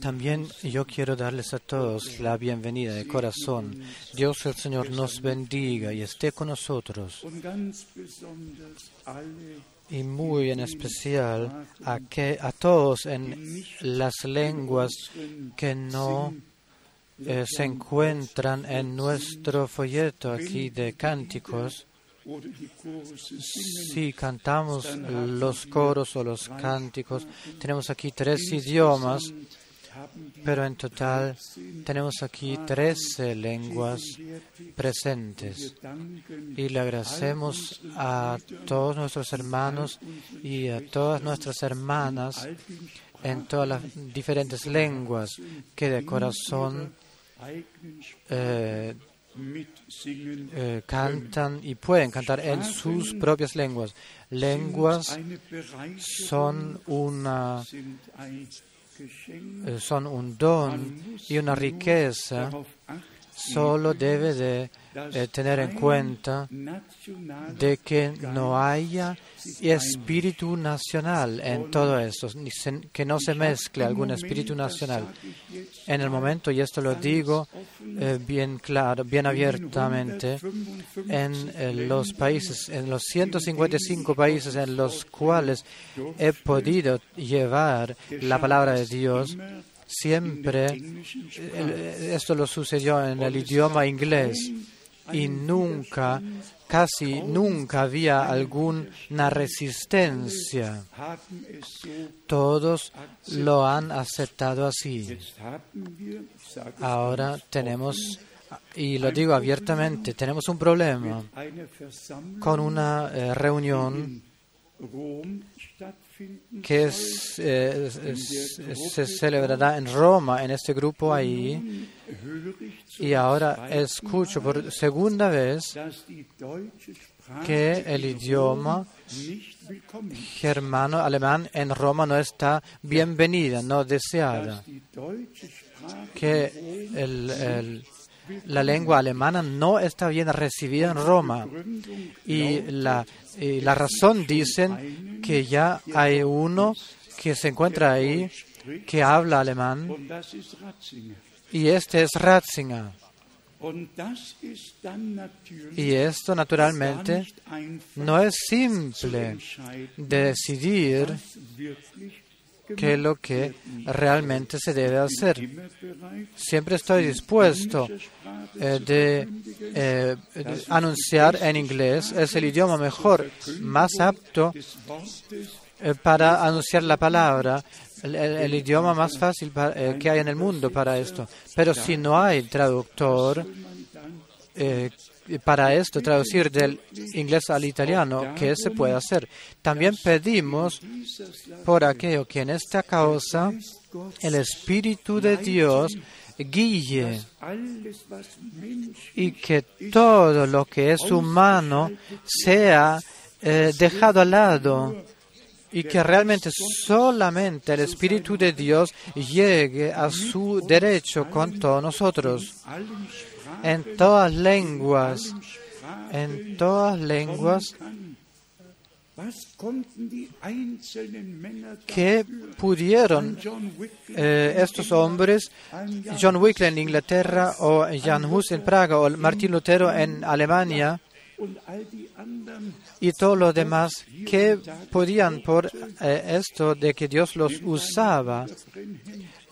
También yo quiero darles a todos la bienvenida de corazón. Dios el Señor nos bendiga y esté con nosotros. Y muy en especial a, que, a todos en las lenguas que no eh, se encuentran en nuestro folleto aquí de cánticos. Si cantamos los coros o los cánticos, tenemos aquí tres idiomas, pero en total tenemos aquí trece lenguas presentes. Y le agradecemos a todos nuestros hermanos y a todas nuestras hermanas en todas las diferentes lenguas que de corazón eh, eh, cantan y pueden cantar en sus propias lenguas. Lenguas son una eh, son un don y una riqueza. Solo debe de eh, tener en cuenta de que no haya espíritu nacional en todo esto, que no se mezcle algún espíritu nacional. En el momento, y esto lo digo eh, bien claro, bien abiertamente, en eh, los países, en los 155 países en los cuales he podido llevar la palabra de Dios, siempre esto lo sucedió en el idioma inglés y nunca, casi nunca había alguna resistencia. Todos lo han aceptado así. Ahora tenemos, y lo digo abiertamente, tenemos un problema con una eh, reunión que eh, se celebrará en Roma, en este grupo ahí. Y ahora escucho por segunda vez que el idioma germano, alemán en Roma no está bienvenida, no deseada. Que el la lengua alemana no está bien recibida en Roma. Y la, la razón dicen que ya hay uno que se encuentra ahí que habla alemán y este es Ratzinger. Y esto naturalmente no es simple decidir qué es lo que realmente se debe hacer. Siempre estoy dispuesto eh, de, eh, anunciar en inglés. Es el idioma mejor, más apto eh, para anunciar la palabra, el, idioma más fácil que hay en el mundo para esto. Pero si no hay traductor, para esto, traducir del inglés al italiano, ¿qué se puede hacer? También pedimos por aquello que en esta causa el Espíritu de Dios guíe y que todo lo que es humano sea eh, dejado al lado y que realmente solamente el Espíritu de Dios llegue a su derecho con todos nosotros en todas lenguas, en todas lenguas, ¿Qué pudieron eh, estos hombres, John Wycliffe en Inglaterra o Jan Hus en Praga o Martín Lutero en Alemania y todo lo demás, qué podían por eh, esto de que Dios los usaba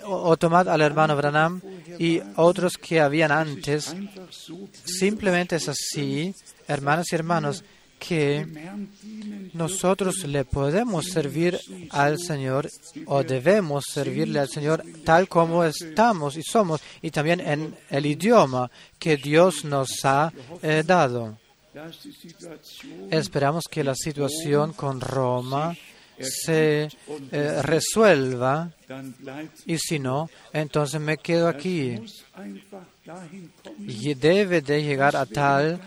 o tomad al hermano Branham y otros que habían antes. Simplemente es así, hermanos y hermanos, que nosotros le podemos servir al Señor o debemos servirle al Señor tal como estamos y somos y también en el idioma que Dios nos ha eh, dado. Esperamos que la situación con Roma se eh, resuelva y si no, entonces me quedo aquí. Y debe de llegar a tal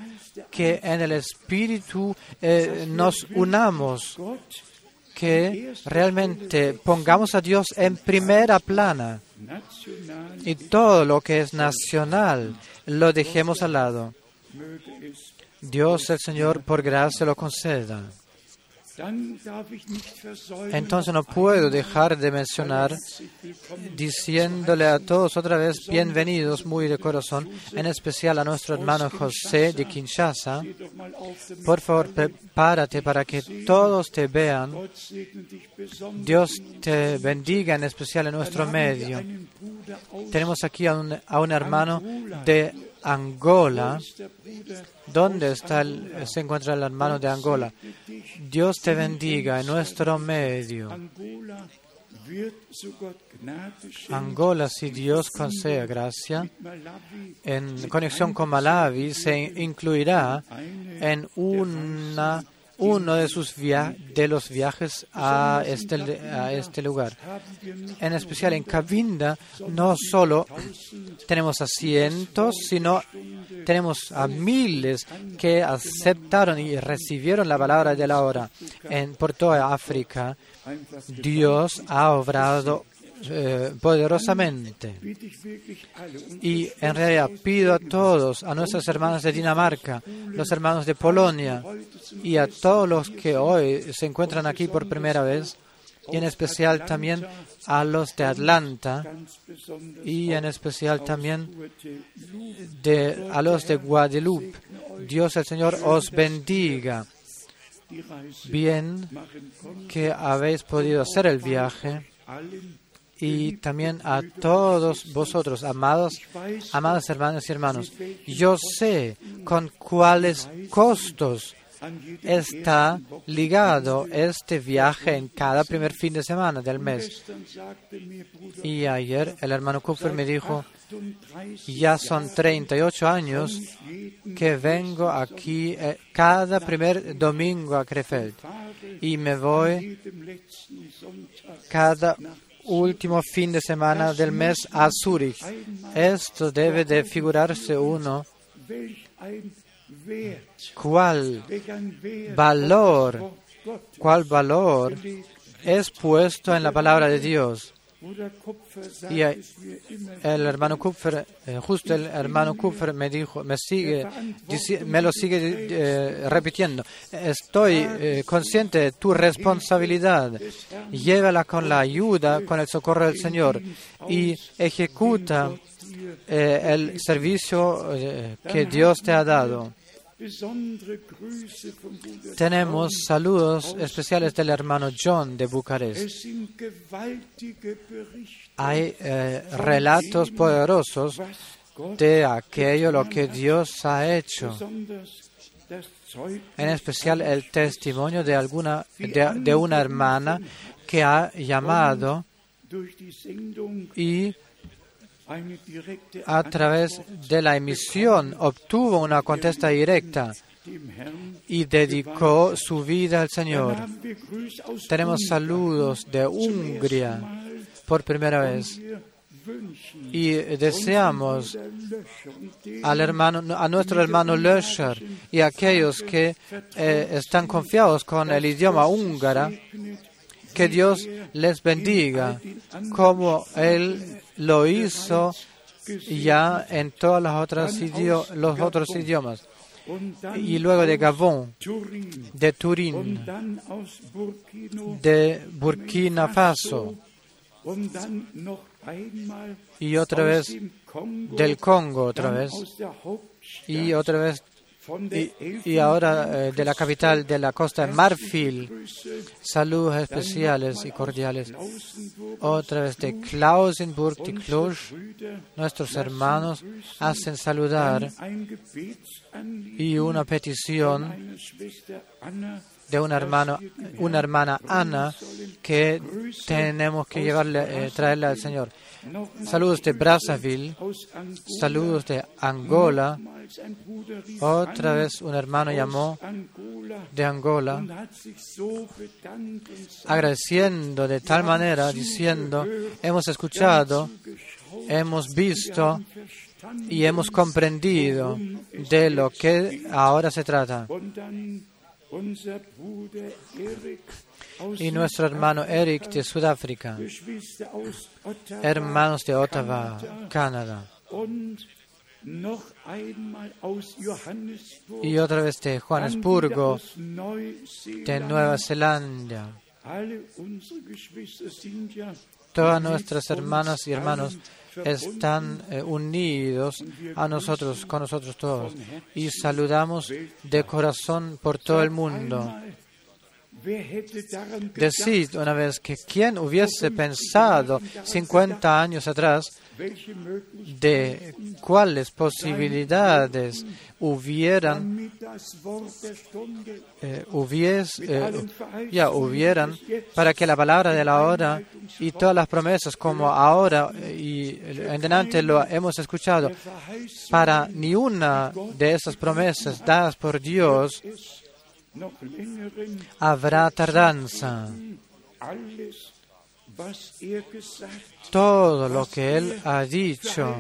que en el Espíritu eh, nos unamos, que realmente pongamos a Dios en primera plana y todo lo que es nacional lo dejemos al lado. Dios el Señor por gracia lo conceda. Entonces no puedo dejar de mencionar diciéndole a todos otra vez bienvenidos muy de corazón, en especial a nuestro hermano José de Kinshasa. Por favor, prepárate para que todos te vean. Dios te bendiga en especial en nuestro medio. Tenemos aquí a un, a un hermano de Angola. ¿Dónde está se encuentra el hermano de Angola? Dios te bendiga en nuestro medio. Angola, si Dios concede gracia, en conexión con Malawi, se incluirá en una uno de, sus de los viajes a este, a este lugar. En especial en Cabinda, no solo tenemos asientos, sino tenemos a miles que aceptaron y recibieron la palabra de la hora. En, por toda África, Dios ha obrado eh, poderosamente. Y en realidad pido a todos, a nuestros hermanos de Dinamarca, los hermanos de Polonia y a todos los que hoy se encuentran aquí por primera vez, y en especial también a los de Atlanta y en especial también de, a los de Guadalupe. Dios el Señor os bendiga. Bien que habéis podido hacer el viaje y también a todos vosotros, amados, amados hermanos y hermanos. Yo sé con cuáles costos está ligado este viaje en cada primer fin de semana del mes. Y ayer el hermano Cooper me dijo, ya son 38 años que vengo aquí eh, cada primer domingo a Krefeld y me voy cada último fin de semana del mes a Zurich. Esto debe de figurarse uno. ¿Cuál valor, cuál valor es puesto en la palabra de Dios? Y el hermano Kupfer, eh, justo el hermano Kupfer me dijo, me sigue, me lo sigue eh, repitiendo. Estoy eh, consciente de tu responsabilidad. Llévala con la ayuda, con el socorro del Señor y ejecuta el servicio que Dios te ha dado. Tenemos saludos especiales del hermano John de Bucarest. Hay eh, relatos poderosos de aquello lo que Dios ha hecho. En especial el testimonio de alguna de una hermana que ha llamado y a través de la emisión obtuvo una contesta directa y dedicó su vida al Señor. Tenemos saludos de Hungría por primera vez y deseamos al hermano, a nuestro hermano Löscher y a aquellos que eh, están confiados con el idioma húngara que Dios les bendiga, como Él lo hizo ya en todos los otros, los otros idiomas. Y luego de Gabón, de Turín, de Burkina Faso, y otra vez del Congo, otra vez, y otra vez y, ahora eh, de la capital de la costa de Marfil, saludos especiales y cordiales. Otra vez de Klausenburg, de Cluj, nuestros hermanos hacen saludar. Y una petición de una, hermano, una hermana Ana que tenemos que llevarle, eh, traerle al Señor. Saludos de Brazzaville, saludos de Angola. Otra vez un hermano llamó de Angola, agradeciendo de tal manera, diciendo, hemos escuchado, hemos visto y hemos comprendido de lo que ahora se trata y nuestro hermano Eric de Sudáfrica, hermanos de Ottawa, Canadá, y otra vez de Johannesburgo, de Nueva Zelanda. Todas nuestras hermanas y hermanos están eh, unidos a nosotros, con nosotros todos, y saludamos de corazón por todo el mundo. Decid una vez que quien hubiese pensado 50 años atrás de cuáles posibilidades hubieran eh, eh, ya hubieran para que la palabra de la hora y todas las promesas como ahora y en delante lo hemos escuchado para ni una de esas promesas dadas por Dios habrá tardanza. Todo lo que Él ha dicho,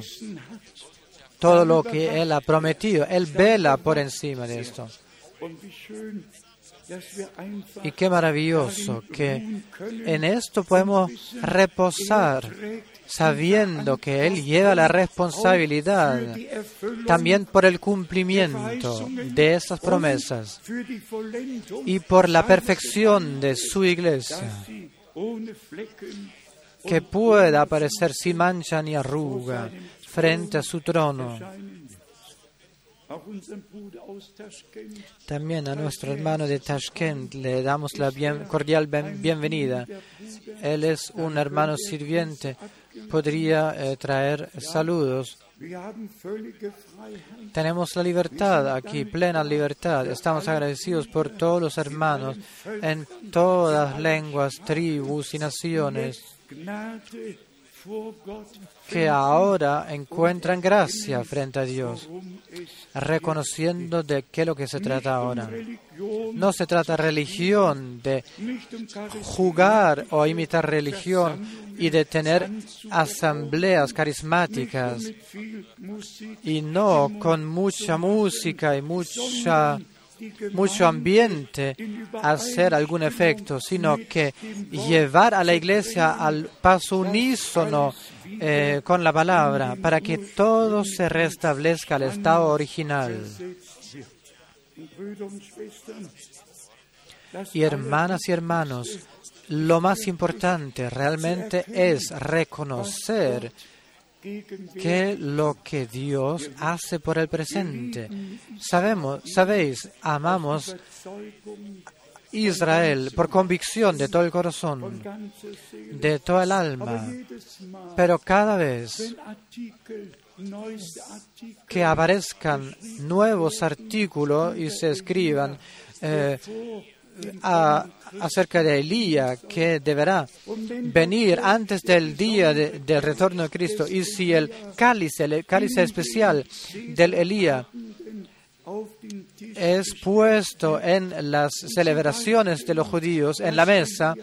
todo lo que Él ha prometido, Él vela por encima de esto. Y qué maravilloso que en esto podemos reposar sabiendo que Él lleva la responsabilidad también por el cumplimiento de esas promesas y por la perfección de su iglesia, que pueda aparecer sin mancha ni arruga frente a su trono. También a nuestro hermano de Tashkent le damos la cordial bienvenida. Él es un hermano sirviente podría eh, traer saludos. Tenemos la libertad aquí, plena libertad. Estamos agradecidos por todos los hermanos en todas lenguas, tribus y naciones que ahora encuentran gracia frente a Dios, reconociendo de qué es lo que se trata ahora. No se trata de religión, de jugar o imitar religión y de tener asambleas carismáticas y no con mucha música y mucha mucho ambiente hacer algún efecto, sino que llevar a la iglesia al paso unísono eh, con la palabra para que todo se restablezca al estado original. Y hermanas y hermanos, lo más importante realmente es reconocer que lo que Dios hace por el presente. Sabemos, sabéis, amamos Israel por convicción de todo el corazón, de toda el alma, pero cada vez que aparezcan nuevos artículos y se escriban eh, acerca de Elías que deberá venir antes del día del retorno de Cristo y si el cáliz, el cáliz especial del Elías es puesto en las celebraciones de los judíos en la mesa,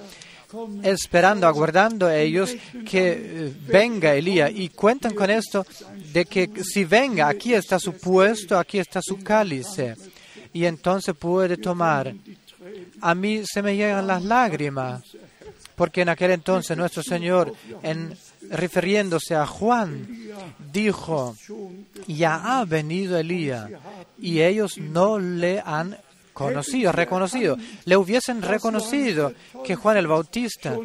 esperando, aguardando ellos que eh, venga Elías. Y cuentan con esto de que si venga, aquí está su puesto, aquí está su cáliz. Y entonces puede tomar a mí se me llegan las lágrimas, porque en aquel entonces nuestro Señor, en, refiriéndose a Juan, dijo, ya ha venido Elías, y ellos no le han conocido, reconocido. Le hubiesen reconocido que Juan el Bautista,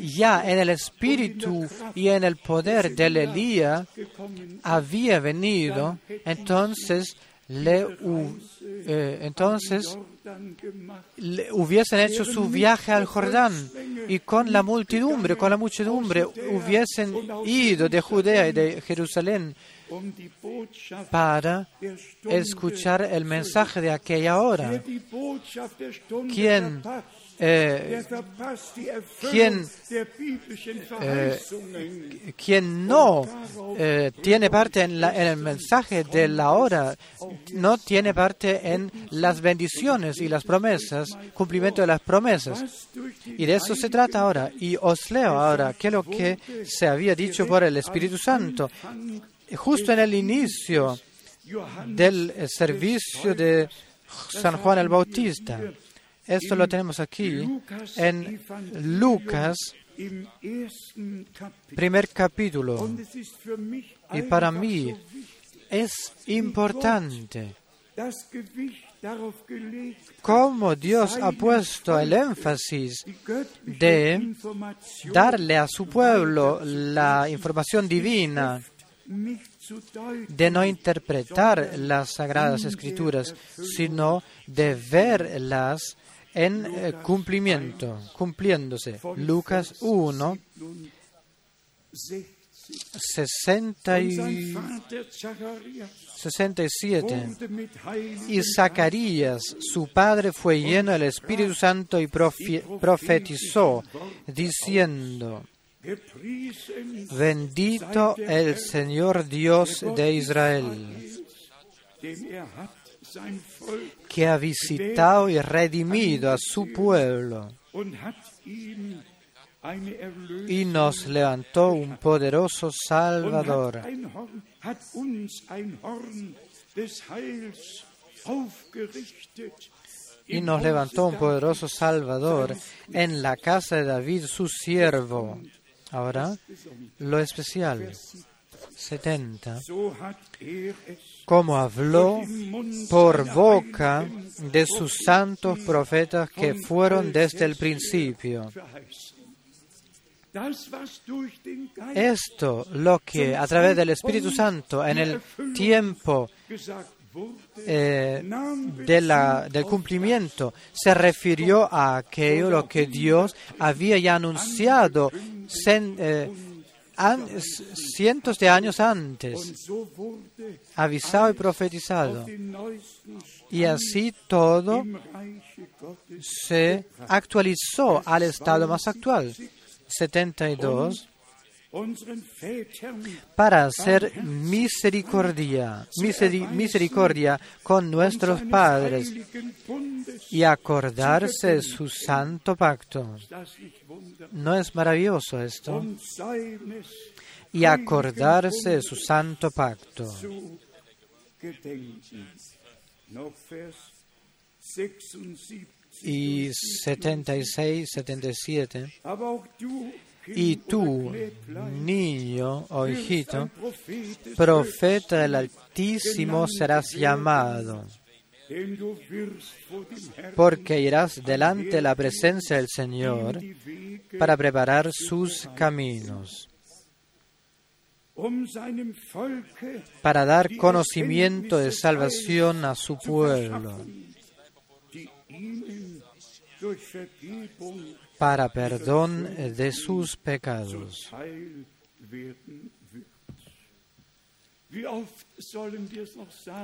ya en el espíritu y en el poder del Elías, había venido, entonces le, eh, entonces hubiesen hecho su viaje al Jordán y con la multidumbre, con la muchedumbre, hubiesen ido de Judea y de Jerusalén para escuchar el mensaje de aquella hora. ¿Quién eh, quien, eh, quien no eh, tiene parte en, el mensaje de la hora, no tiene parte en las bendiciones y las promesas, cumplimiento de las promesas. Y de eso se trata ahora. Y os leo ahora qué es lo que se había dicho por el Espíritu Santo. Justo en el inicio del servicio de San Juan el Bautista. Esto lo tenemos aquí en Lucas, primer capítulo. Y para mí es importante cómo Dios ha puesto el énfasis de darle a su pueblo la información divina, de no interpretar las sagradas escrituras, sino de verlas en eh, cumplimiento, cumpliéndose. Lucas 1, 60 y 67. Y Zacarías, su padre, fue lleno del Espíritu Santo y profetizó, diciendo, Bendito el Señor Dios de Israel, que ha visitado y redimido a su pueblo. Y nos levantó un poderoso Salvador. Y nos levantó un poderoso Salvador en la casa de David, su siervo. Ahora, lo especial, 70, como habló por boca de sus santos profetas que fueron desde el principio. Esto, lo que a través del Espíritu Santo en el tiempo eh, de la, del cumplimiento se refirió a aquello lo que Dios había ya anunciado eh, cientos de años antes, avisado y profetizado. Y así todo se actualizó al estado más actual. 72 para hacer misericordia, misericordia con nuestros padres y acordarse su santo pacto. ¿No es maravilloso esto? Y acordarse su santo pacto. Y 76, 77. Y tú, niño o hijito, profeta del Altísimo serás llamado, porque irás delante de la presencia del Señor para preparar sus caminos, para dar conocimiento de salvación a su pueblo para perdón de sus pecados.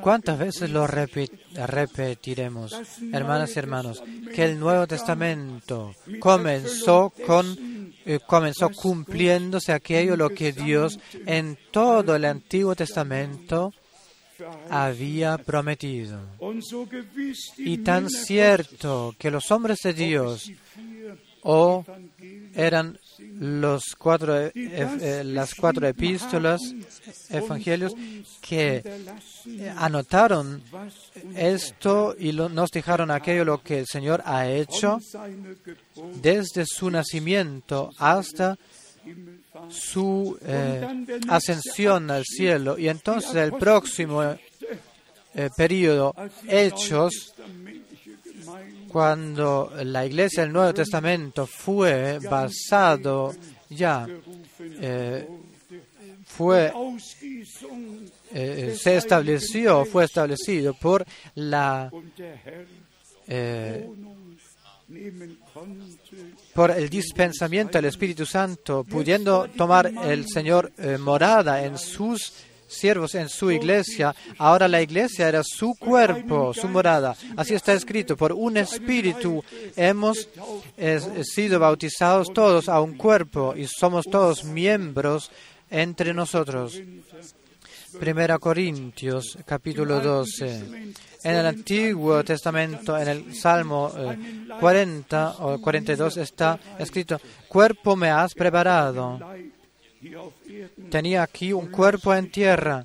¿Cuántas veces lo repetiremos, hermanas y hermanos, que el Nuevo Testamento comenzó con eh, comenzó cumpliéndose aquello lo que Dios en todo el Antiguo Testamento había prometido. Y tan cierto que los hombres de Dios o eran los cuatro, eh, eh, las cuatro epístolas, evangelios, que anotaron esto y nos dejaron aquello lo que el Señor ha hecho desde su nacimiento hasta su eh, ascensión al cielo. Y entonces el próximo periodo, Hechos, cuando la iglesia del Nuevo Testamento fue basado ya, eh, fue, eh, se estableció, fue establecido por la eh, por el dispensamiento del Espíritu Santo, pudiendo tomar el Señor morada en sus siervos en su iglesia. Ahora la iglesia era su cuerpo, su morada. Así está escrito. Por un espíritu hemos sido bautizados todos a un cuerpo y somos todos miembros entre nosotros. Primera Corintios, capítulo 12. En el Antiguo Testamento, en el Salmo 40 eh, o 42 está escrito, cuerpo me has preparado Tenía aquí un cuerpo en tierra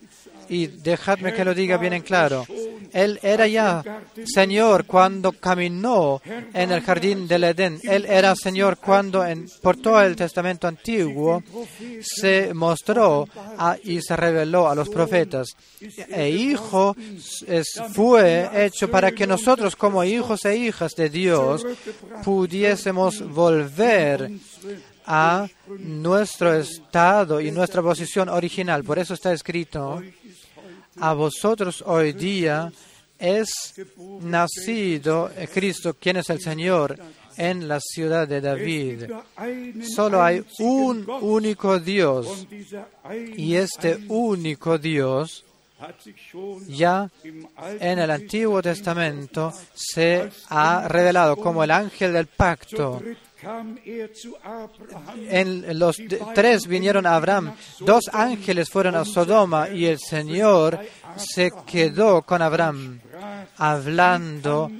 y dejadme que lo diga bien en claro. Él era ya Señor cuando caminó en el jardín del Edén. Él era Señor cuando por todo el Testamento antiguo se mostró y se reveló a los profetas. E hijo fue hecho para que nosotros como hijos e hijas de Dios pudiésemos volver a nuestro estado y nuestra posición original. Por eso está escrito, a vosotros hoy día es nacido Cristo, quien es el Señor, en la ciudad de David. Solo hay un único Dios y este único Dios ya en el Antiguo Testamento se ha revelado como el ángel del pacto. En los tres vinieron a Abraham, dos ángeles fueron a Sodoma y el Señor se quedó con Abraham hablando,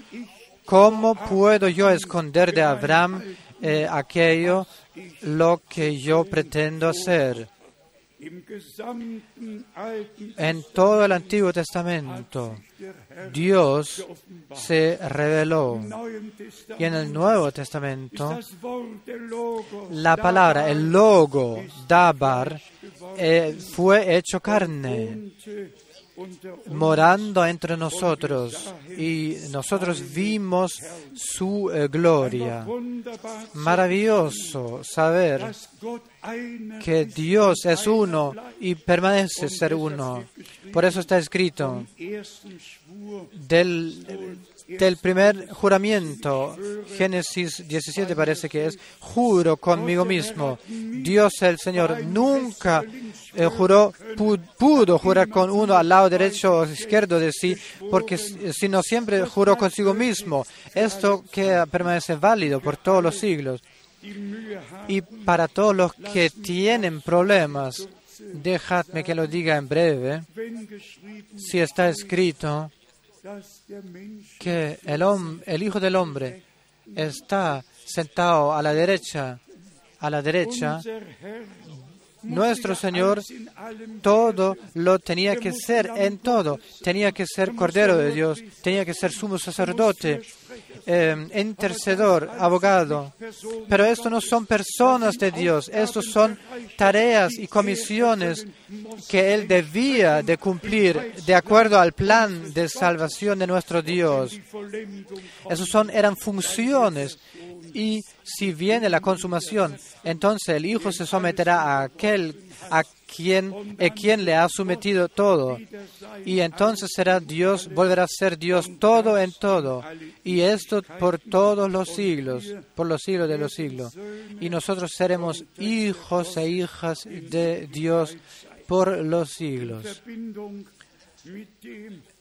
¿cómo puedo yo esconder de Abraham eh, aquello lo que yo pretendo hacer? En todo el Antiguo Testamento, Dios se reveló. Y en el Nuevo Testamento, la palabra, el logo, Dabar, eh, fue hecho carne morando entre nosotros y nosotros vimos su eh, gloria. Maravilloso saber que Dios es uno y permanece ser uno. Por eso está escrito del, del primer juramento, Génesis 17 parece que es, juro conmigo mismo. Dios el Señor nunca eh, juró, pudo jurar con uno al lado derecho o izquierdo de sí, porque sino siempre juró consigo mismo. Esto que permanece válido por todos los siglos. Y para todos los que tienen problemas, dejadme que lo diga en breve, si está escrito que el, el Hijo del Hombre está sentado a la derecha, a la derecha nuestro Señor todo lo tenía que ser en todo. Tenía que ser Cordero de Dios, tenía que ser sumo sacerdote, eh, intercedor, abogado. Pero esto no son personas de Dios, estos son tareas y comisiones que Él debía de cumplir de acuerdo al plan de salvación de nuestro Dios. Esos son, eran funciones y si viene la consumación, entonces el Hijo se someterá a aquel a quien, a quien le ha sometido todo. Y entonces será Dios, volverá a ser Dios todo en todo. Y esto por todos los siglos, por los siglos de los siglos. Y nosotros seremos hijos e hijas de Dios por los siglos.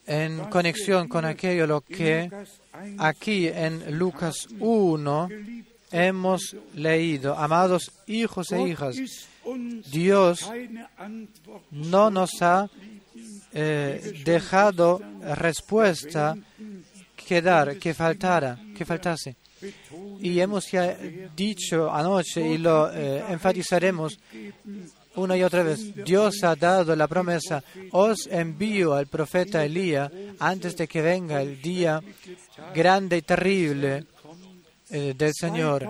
En conexión con aquello lo que aquí en Lucas 1 hemos leído, amados hijos e hijas, Dios no nos ha eh, dejado respuesta que dar, que faltara, que faltase. Y hemos ya dicho anoche y lo eh, enfatizaremos una y otra vez. Dios ha dado la promesa, os envío al profeta Elías antes de que venga el día grande y terrible del Señor.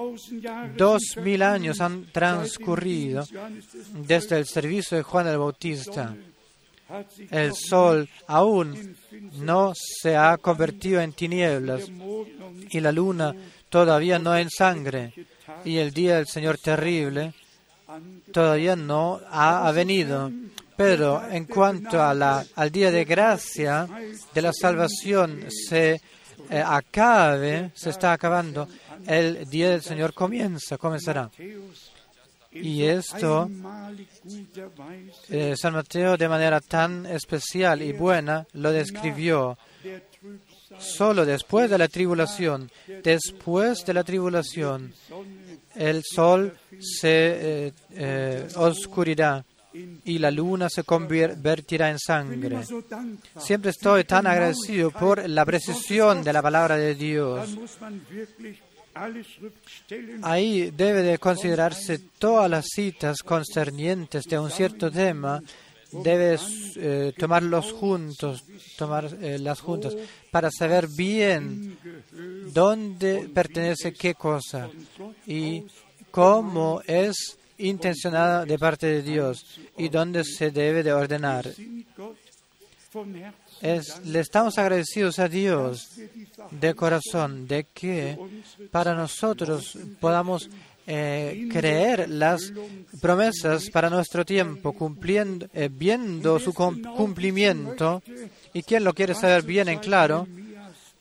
Dos mil años han transcurrido desde el servicio de Juan el Bautista. El sol aún no se ha convertido en tinieblas y la luna todavía no en sangre y el día del Señor terrible todavía no ha venido. Pero en cuanto a la, al día de gracia de la salvación se eh, acabe, se está acabando, el día del Señor comienza, comenzará. Y esto, eh, San Mateo de manera tan especial y buena lo describió solo después de la tribulación. Después de la tribulación, el sol se eh, eh, oscurirá y la luna se convertirá en sangre. Siempre estoy tan agradecido por la precisión de la palabra de Dios. Ahí debe de considerarse todas las citas concernientes de un cierto tema debe eh, tomarlos juntos, tomar eh, las juntas, para saber bien dónde pertenece qué cosa y cómo es intencionada de parte de Dios y dónde se debe de ordenar. Le estamos agradecidos a Dios de corazón de que para nosotros podamos eh, creer las promesas para nuestro tiempo, cumpliendo, eh, viendo su cumplimiento. Y quien lo quiere saber bien en claro,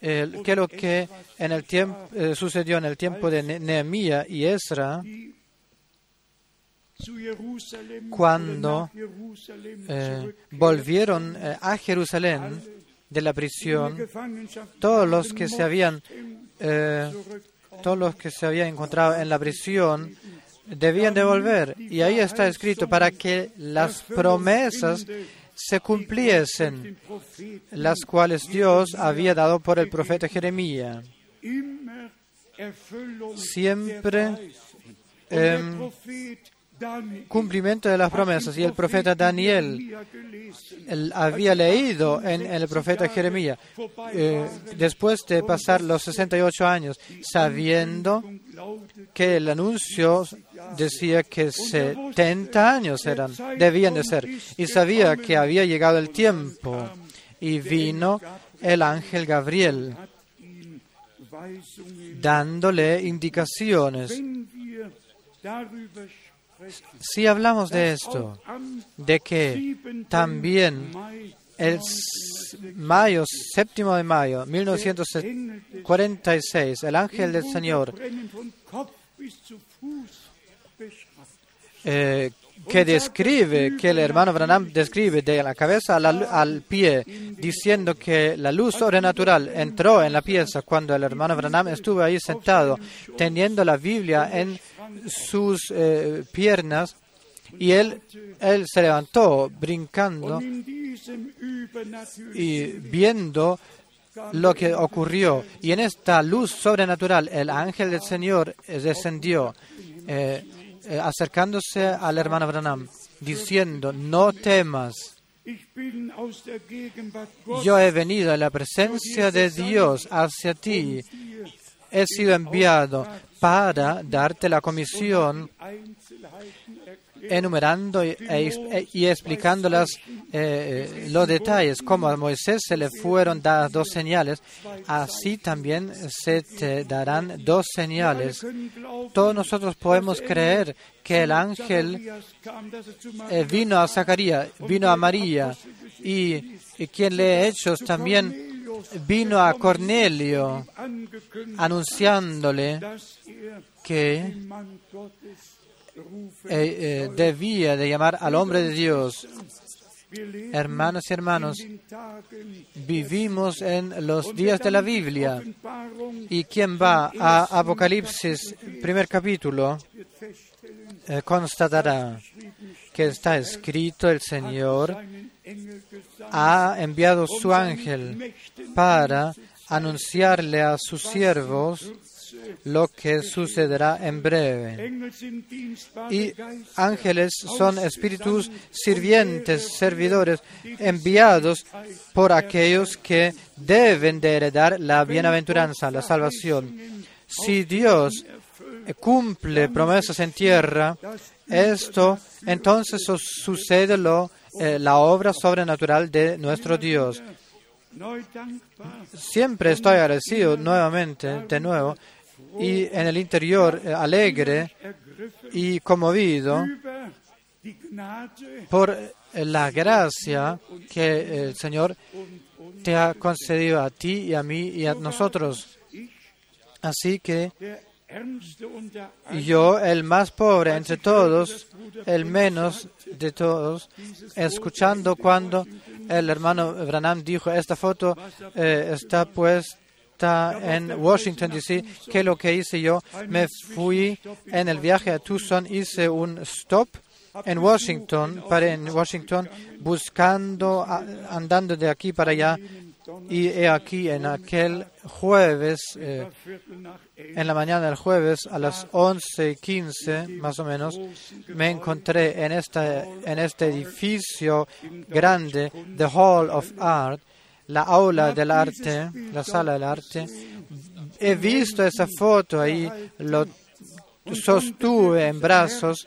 eh, que lo que en el tiempo, sucedió en el tiempo de Nehemías y Ezra, cuando volvieron a Jerusalén de la prisión, todos los que se habían todos los que se habían encontrado en la prisión debían devolver. Y ahí está escrito para que las promesas se cumpliesen, las cuales Dios había dado por el profeta Jeremías. Siempre em, cumplimiento de las promesas. Y el profeta Daniel había leído en, el profeta Jeremías, eh, después de pasar los 68 años, sabiendo que el anuncio decía que 70 años eran, debían de ser, y sabía que había llegado el tiempo, y vino el ángel Gabriel dándole indicaciones si hablamos de esto, de que también el mayo, séptimo de mayo, 1946, el ángel del Señor eh, que describe, que el hermano Branham describe de la cabeza al, pie, diciendo que la luz sobrenatural entró en la pieza cuando el hermano Branham estuvo ahí sentado, teniendo la Biblia en sus eh, piernas y él, él se levantó brincando y viendo lo que ocurrió. Y en esta luz sobrenatural el ángel del Señor descendió, eh, eh, acercándose al hermano Branham, diciendo, no temas. Yo he venido a la presencia de Dios hacia ti. He sido enviado para darte la comisión enumerando y, e, explicando las, eh, los detalles, como a Moisés se le fueron dadas dos señales, así también se te darán dos señales. Todos nosotros podemos creer que el ángel eh, vino a Zacarías, vino a María, y, y quien lee Hechos también vino a Cornelio anunciándole que eh, eh, debía de llamar al hombre de Dios. Hermanos y hermanos, vivimos en los días de la Biblia y quien va a Apocalipsis, primer capítulo, eh, constatará que está escrito el Señor ha enviado su ángel para anunciarle a sus siervos lo que sucederá en breve. Y ángeles son espíritus sirvientes, servidores, enviados por aquellos que deben de heredar la bienaventuranza, la salvación. Si Dios cumple promesas en tierra, esto entonces sucede lo eh, la obra sobrenatural de nuestro Dios. Siempre estoy agradecido nuevamente, de nuevo, y en el interior eh, alegre y conmovido por eh, la gracia que el Señor te ha concedido a ti y a mí y a nosotros. Así que yo, el más pobre entre todos, el menos de todos, escuchando cuando el hermano Branham dijo, esta foto eh, está puesta en Washington, D.C., que lo que hice yo, me fui en el viaje a Tucson, hice un stop en Washington, para en Washington, buscando, andando de aquí para allá, Y aquí en aquel jueves, eh, en la mañana del jueves, a las 11 y 15 más o menos, me encontré en, esta, en este edificio grande, The Hall of Art, la aula del arte, la sala del arte. He visto esa foto ahí, lo sostuve en brazos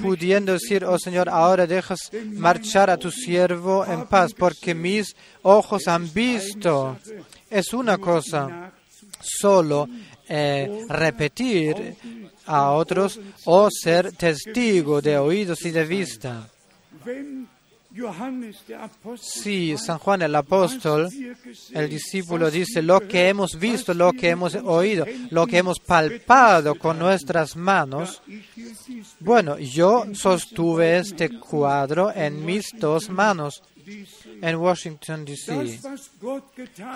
pudiendo decir, oh Señor, ahora dejas marchar a tu siervo en paz, porque mis ojos han visto. Es una cosa solo eh, repetir a otros o ser testigo de oídos y de vista. Si San Juan el apóstol, el discípulo dice, lo que hemos visto, lo que hemos oído, lo que hemos palpado con nuestras manos, bueno, yo sostuve este cuadro en mis dos manos en Washington, D.C.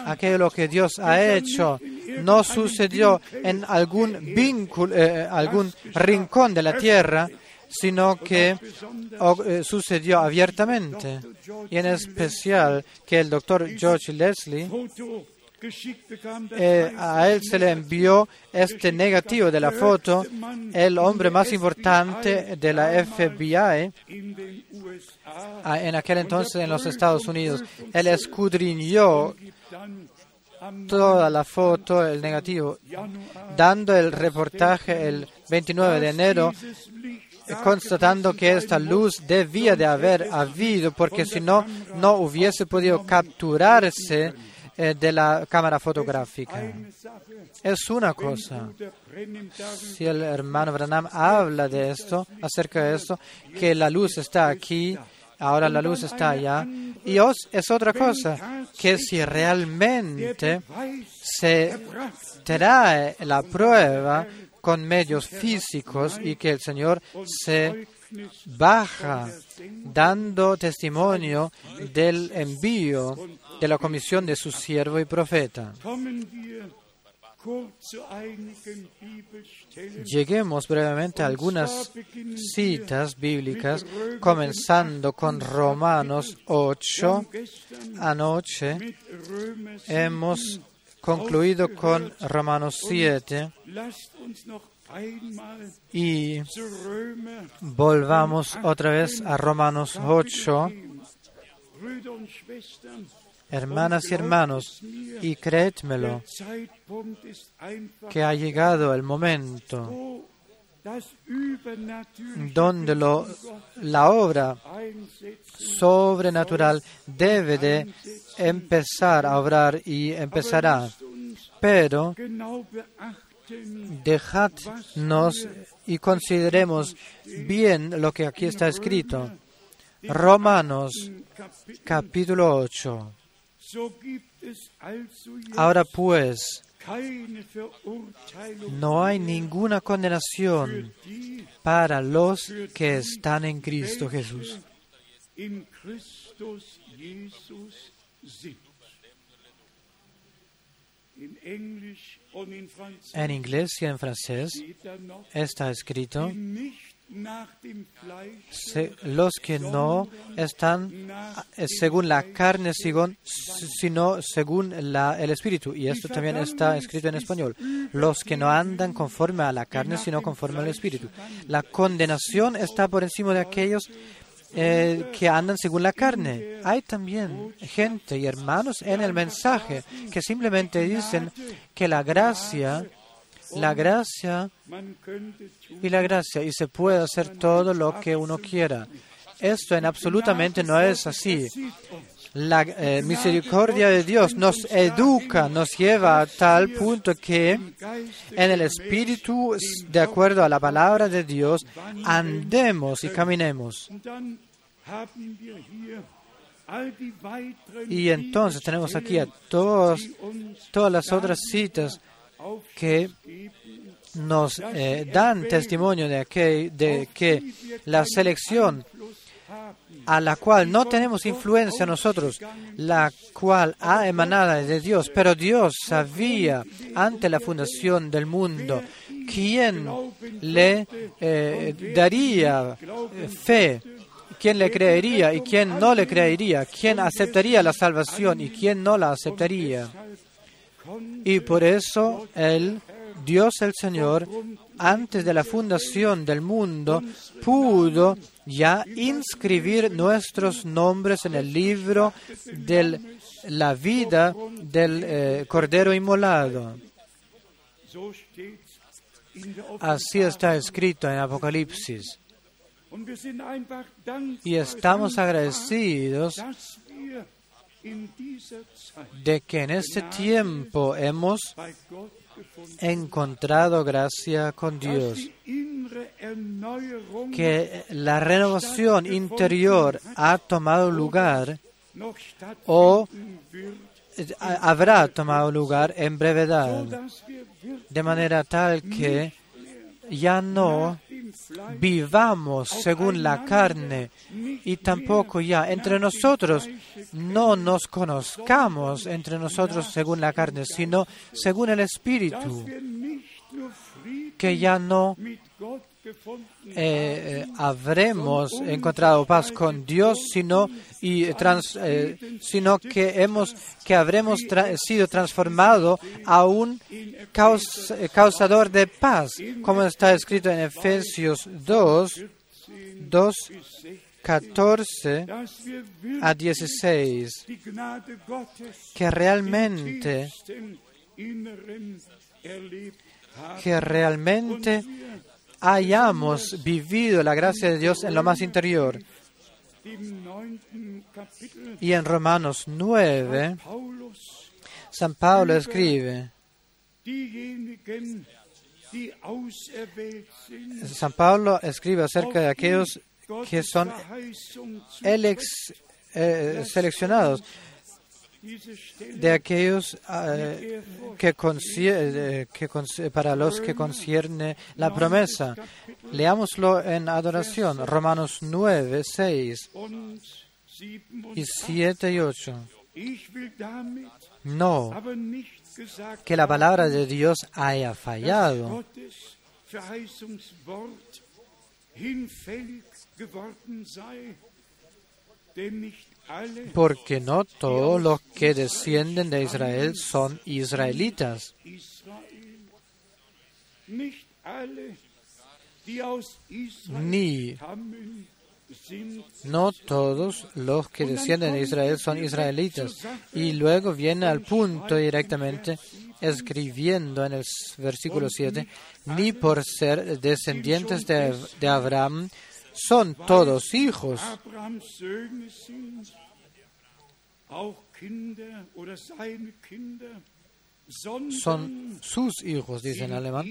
Aquello que Dios ha hecho no sucedió en algún vínculo, eh, algún rincón de la tierra, sino que eh, sucedió abiertamente. Y en especial que el doctor George Leslie, eh, a él se le envió este negativo de la foto, el hombre más importante de la FBI en aquel entonces en los Estados Unidos. Él escudriñó toda la foto, el negativo, dando el reportaje el 29 de enero constatando que esta luz debía de haber habido, porque si no, no hubiese podido capturarse eh, de la cámara fotográfica. Es una cosa. Si el hermano Branham habla de esto, acerca de esto, que la luz está aquí, ahora la luz está allá, y es otra cosa, que si realmente se trae la prueba con medios físicos y que el Señor se baja dando testimonio del envío de la comisión de su siervo y profeta. Lleguemos brevemente a algunas citas bíblicas, comenzando con Romanos 8. Anoche hemos concluido con Romanos 7 y volvamos otra vez a Romanos 8. Hermanas y hermanos, y créedmelo, que ha llegado el momento donde lo, la obra sobrenatural debe de empezar a obrar y empezará. Pero dejadnos y consideremos bien lo que aquí está escrito. Romanos capítulo 8. Ahora pues, no hay ninguna condenación para los que están en Cristo Jesús. En inglés y en francés está escrito los que no están eh, según la carne, sino según el Espíritu. Y esto también está escrito en español. Los que no andan conforme a la carne, sino conforme al Espíritu. La condenación está por encima de aquellos eh, que andan según la carne. Hay también gente y hermanos en el mensaje que simplemente dicen que la gracia la gracia y la gracia y se puede hacer todo lo que uno quiera. Esto en absolutamente no es así. La eh, misericordia de Dios nos educa, nos lleva a tal punto que en el Espíritu, de acuerdo a la palabra de Dios, andemos y caminemos. Y entonces tenemos aquí a todos, todas las otras citas que nos eh, dan testimonio de que, de que la selección a la cual no tenemos influencia nosotros, la cual ha emanado de Dios, pero Dios sabía ante la fundación del mundo quién le eh, daría fe, quién le creería y quién no le creería, quién aceptaría la salvación y quién no la aceptaría. Y por eso el Dios el Señor, antes de la fundación del mundo, pudo ya inscribir nuestros nombres en el libro de la vida del eh, Cordero Inmolado. Así está escrito en Apocalipsis. Y estamos agradecidos de que en este tiempo hemos encontrado gracia con Dios, que la renovación interior ha tomado lugar o habrá tomado lugar en brevedad, de manera tal que ya no vivamos según la carne y tampoco ya entre nosotros. No nos conozcamos entre nosotros según la carne, sino según el Espíritu, que ya no eh, habremos encontrado paz con Dios, sino, y trans, eh, sino que, hemos, que habremos sido transformados a un causador de paz, como está escrito en Efesios 2, 2 14 a 16, que realmente que realmente hayamos vivido la gracia de Dios en lo más interior. Y en Romanos 9, San Pablo escribe, San Pablo escribe acerca de aquellos que son elex, eh, seleccionados, de aquellos eh, que, que para los que concierne la promesa. Leámoslo en adoración, Romanos 9, 6 y 7 y 8. No que la palabra de Dios haya fallado, porque no todos los que descienden de Israel son israelitas. Ni no todos los que descienden de Israel son israelitas. Y luego viene al punto directamente escribiendo en el versículo 7, ni por ser descendientes de, de Abraham son todos hijos. Son sus hijos, dice en alemán,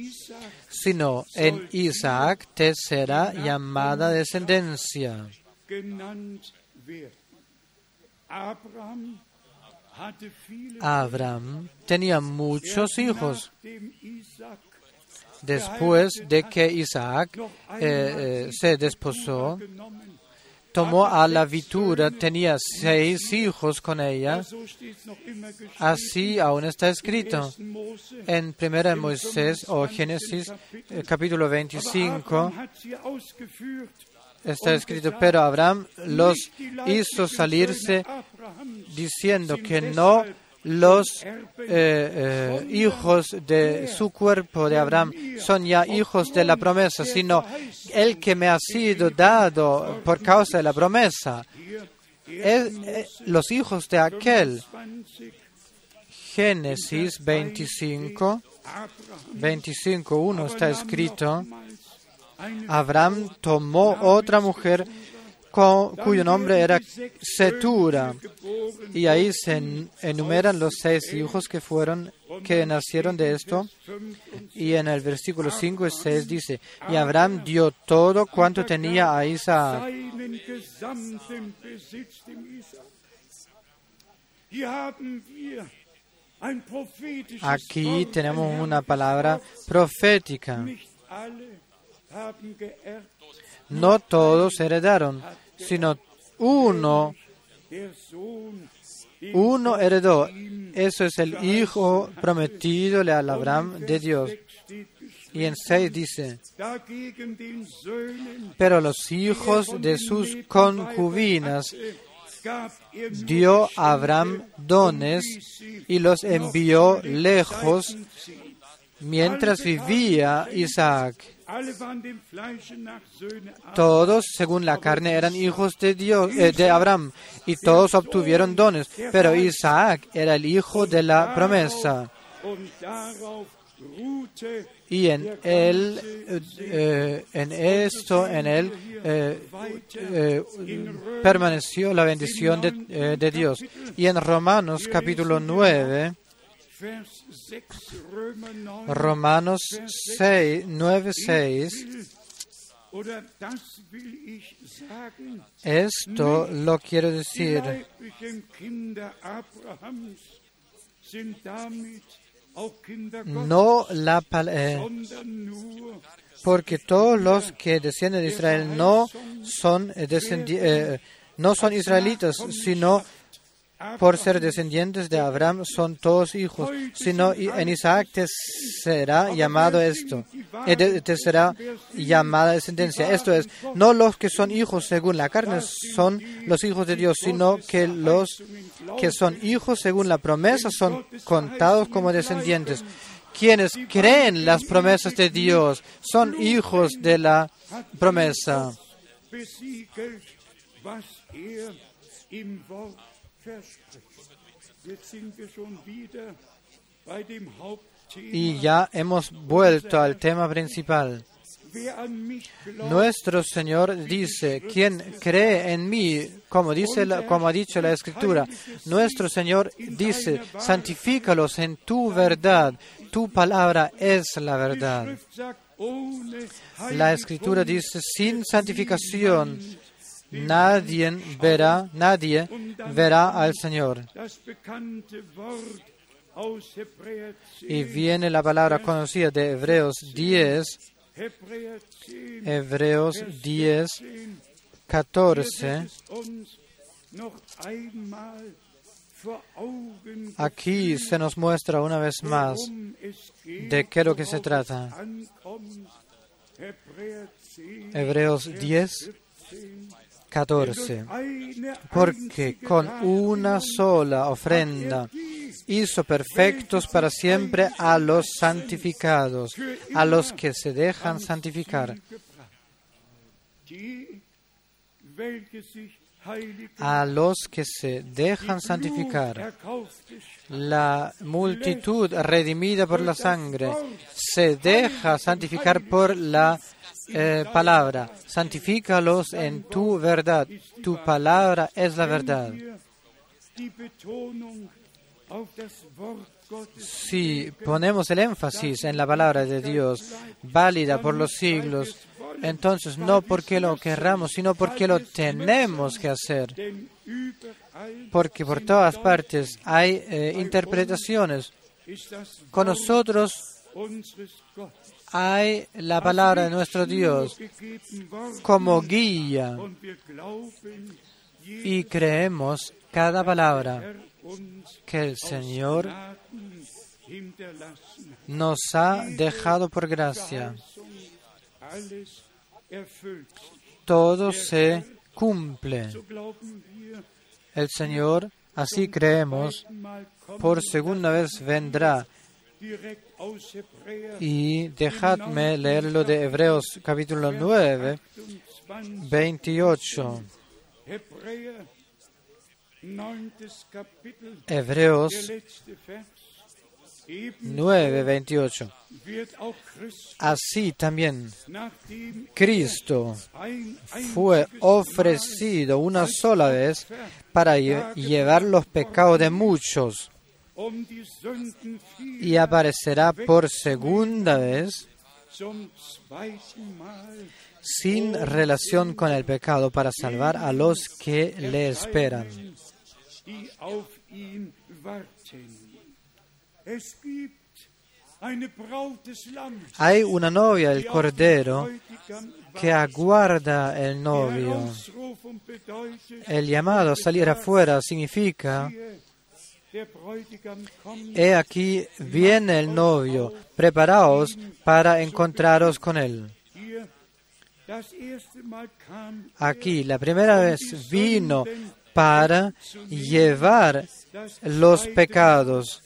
sino en Isaac te será llamada descendencia. Abraham tenía muchos hijos después de que Isaac eh, eh, se desposó, tomó a la vitura, tenía seis hijos con ella. Así aún está escrito en 1 Moisés o Génesis eh, capítulo 25. Está escrito, pero Abraham los hizo salirse diciendo que no los eh, eh, hijos de su cuerpo de Abraham son ya hijos de la promesa, sino el que me ha sido dado por causa de la promesa. Es, eh, los hijos de aquel. Génesis 25, 25, 1 está escrito, Abraham tomó otra mujer cuyo nombre era Setura. Y ahí se enumeran los seis hijos que fueron que nacieron de esto. Y en el versículo 5 y 6 dice, y Abraham dio todo cuanto tenía a Isaac. Aquí tenemos una palabra profética. No todos heredaron, sino uno, uno heredó. Eso es el hijo prometido al Abraham de Dios. Y en 6 dice, pero los hijos de sus concubinas dio a Abraham dones y los envió lejos mientras vivía Isaac. Todos, según la carne, eran hijos de Dios, eh, de Abraham, y todos obtuvieron dones, pero Isaac era el hijo de la promesa. Y en él, eh, en esto, en él eh, permaneció la bendición de, de Dios. Y en Romanos capítulo 9, Romanos 6, 9, 6. Esto lo quiero decir. No la eh, porque todos los que descienden de Israel no son eh, eh, no son israelitas, sino por ser descendientes de Abraham son todos hijos, sino en Isaac te será llamado esto, te será llamada descendencia. Esto es, no los que son hijos según la carne son los hijos de Dios, sino que los que son hijos según la promesa son contados como descendientes. Quienes creen las promesas de Dios son hijos de la promesa. Y ya hemos vuelto al tema principal. Nuestro Señor dice, quien cree en mí, como, dice como ha dicho la Escritura, nuestro Señor dice, santifícalos en tu verdad, tu palabra es la verdad. La Escritura dice, sin santificación nadie verá, nadie verá al Señor. Y viene la palabra conocida de Hebreos 10, Hebreos 10, 14. Aquí se nos muestra una vez más de qué es lo que se trata. Hebreos 10, 14. Porque con una sola ofrenda hizo perfectos para siempre a los santificados, a los que se dejan santificar. A los que se dejan santificar. La multitud redimida por la sangre se deja santificar por la eh, palabra. Santifícalos en tu verdad. Tu palabra es la verdad. Si ponemos el énfasis en la palabra de Dios, válida por los siglos, entonces no porque lo querramos, sino porque lo tenemos que hacer. Porque por todas partes hay eh, interpretaciones. Con nosotros hay la palabra de nuestro Dios como guía y creemos cada palabra que el Señor nos ha dejado por gracia. Todo se cumple. El Señor, así creemos, por segunda vez vendrá y dejadme leerlo de Hebreos capítulo 9, 28. Hebreos 9, 28. Así también Cristo fue ofrecido una sola vez para llevar los pecados de muchos y aparecerá por segunda vez sin relación con el pecado para salvar a los que le esperan. Hay una novia del Cordero que aguarda el novio. El llamado a salir afuera significa He aquí viene el novio, preparaos para encontraros con él. Aquí la primera vez vino para llevar los pecados,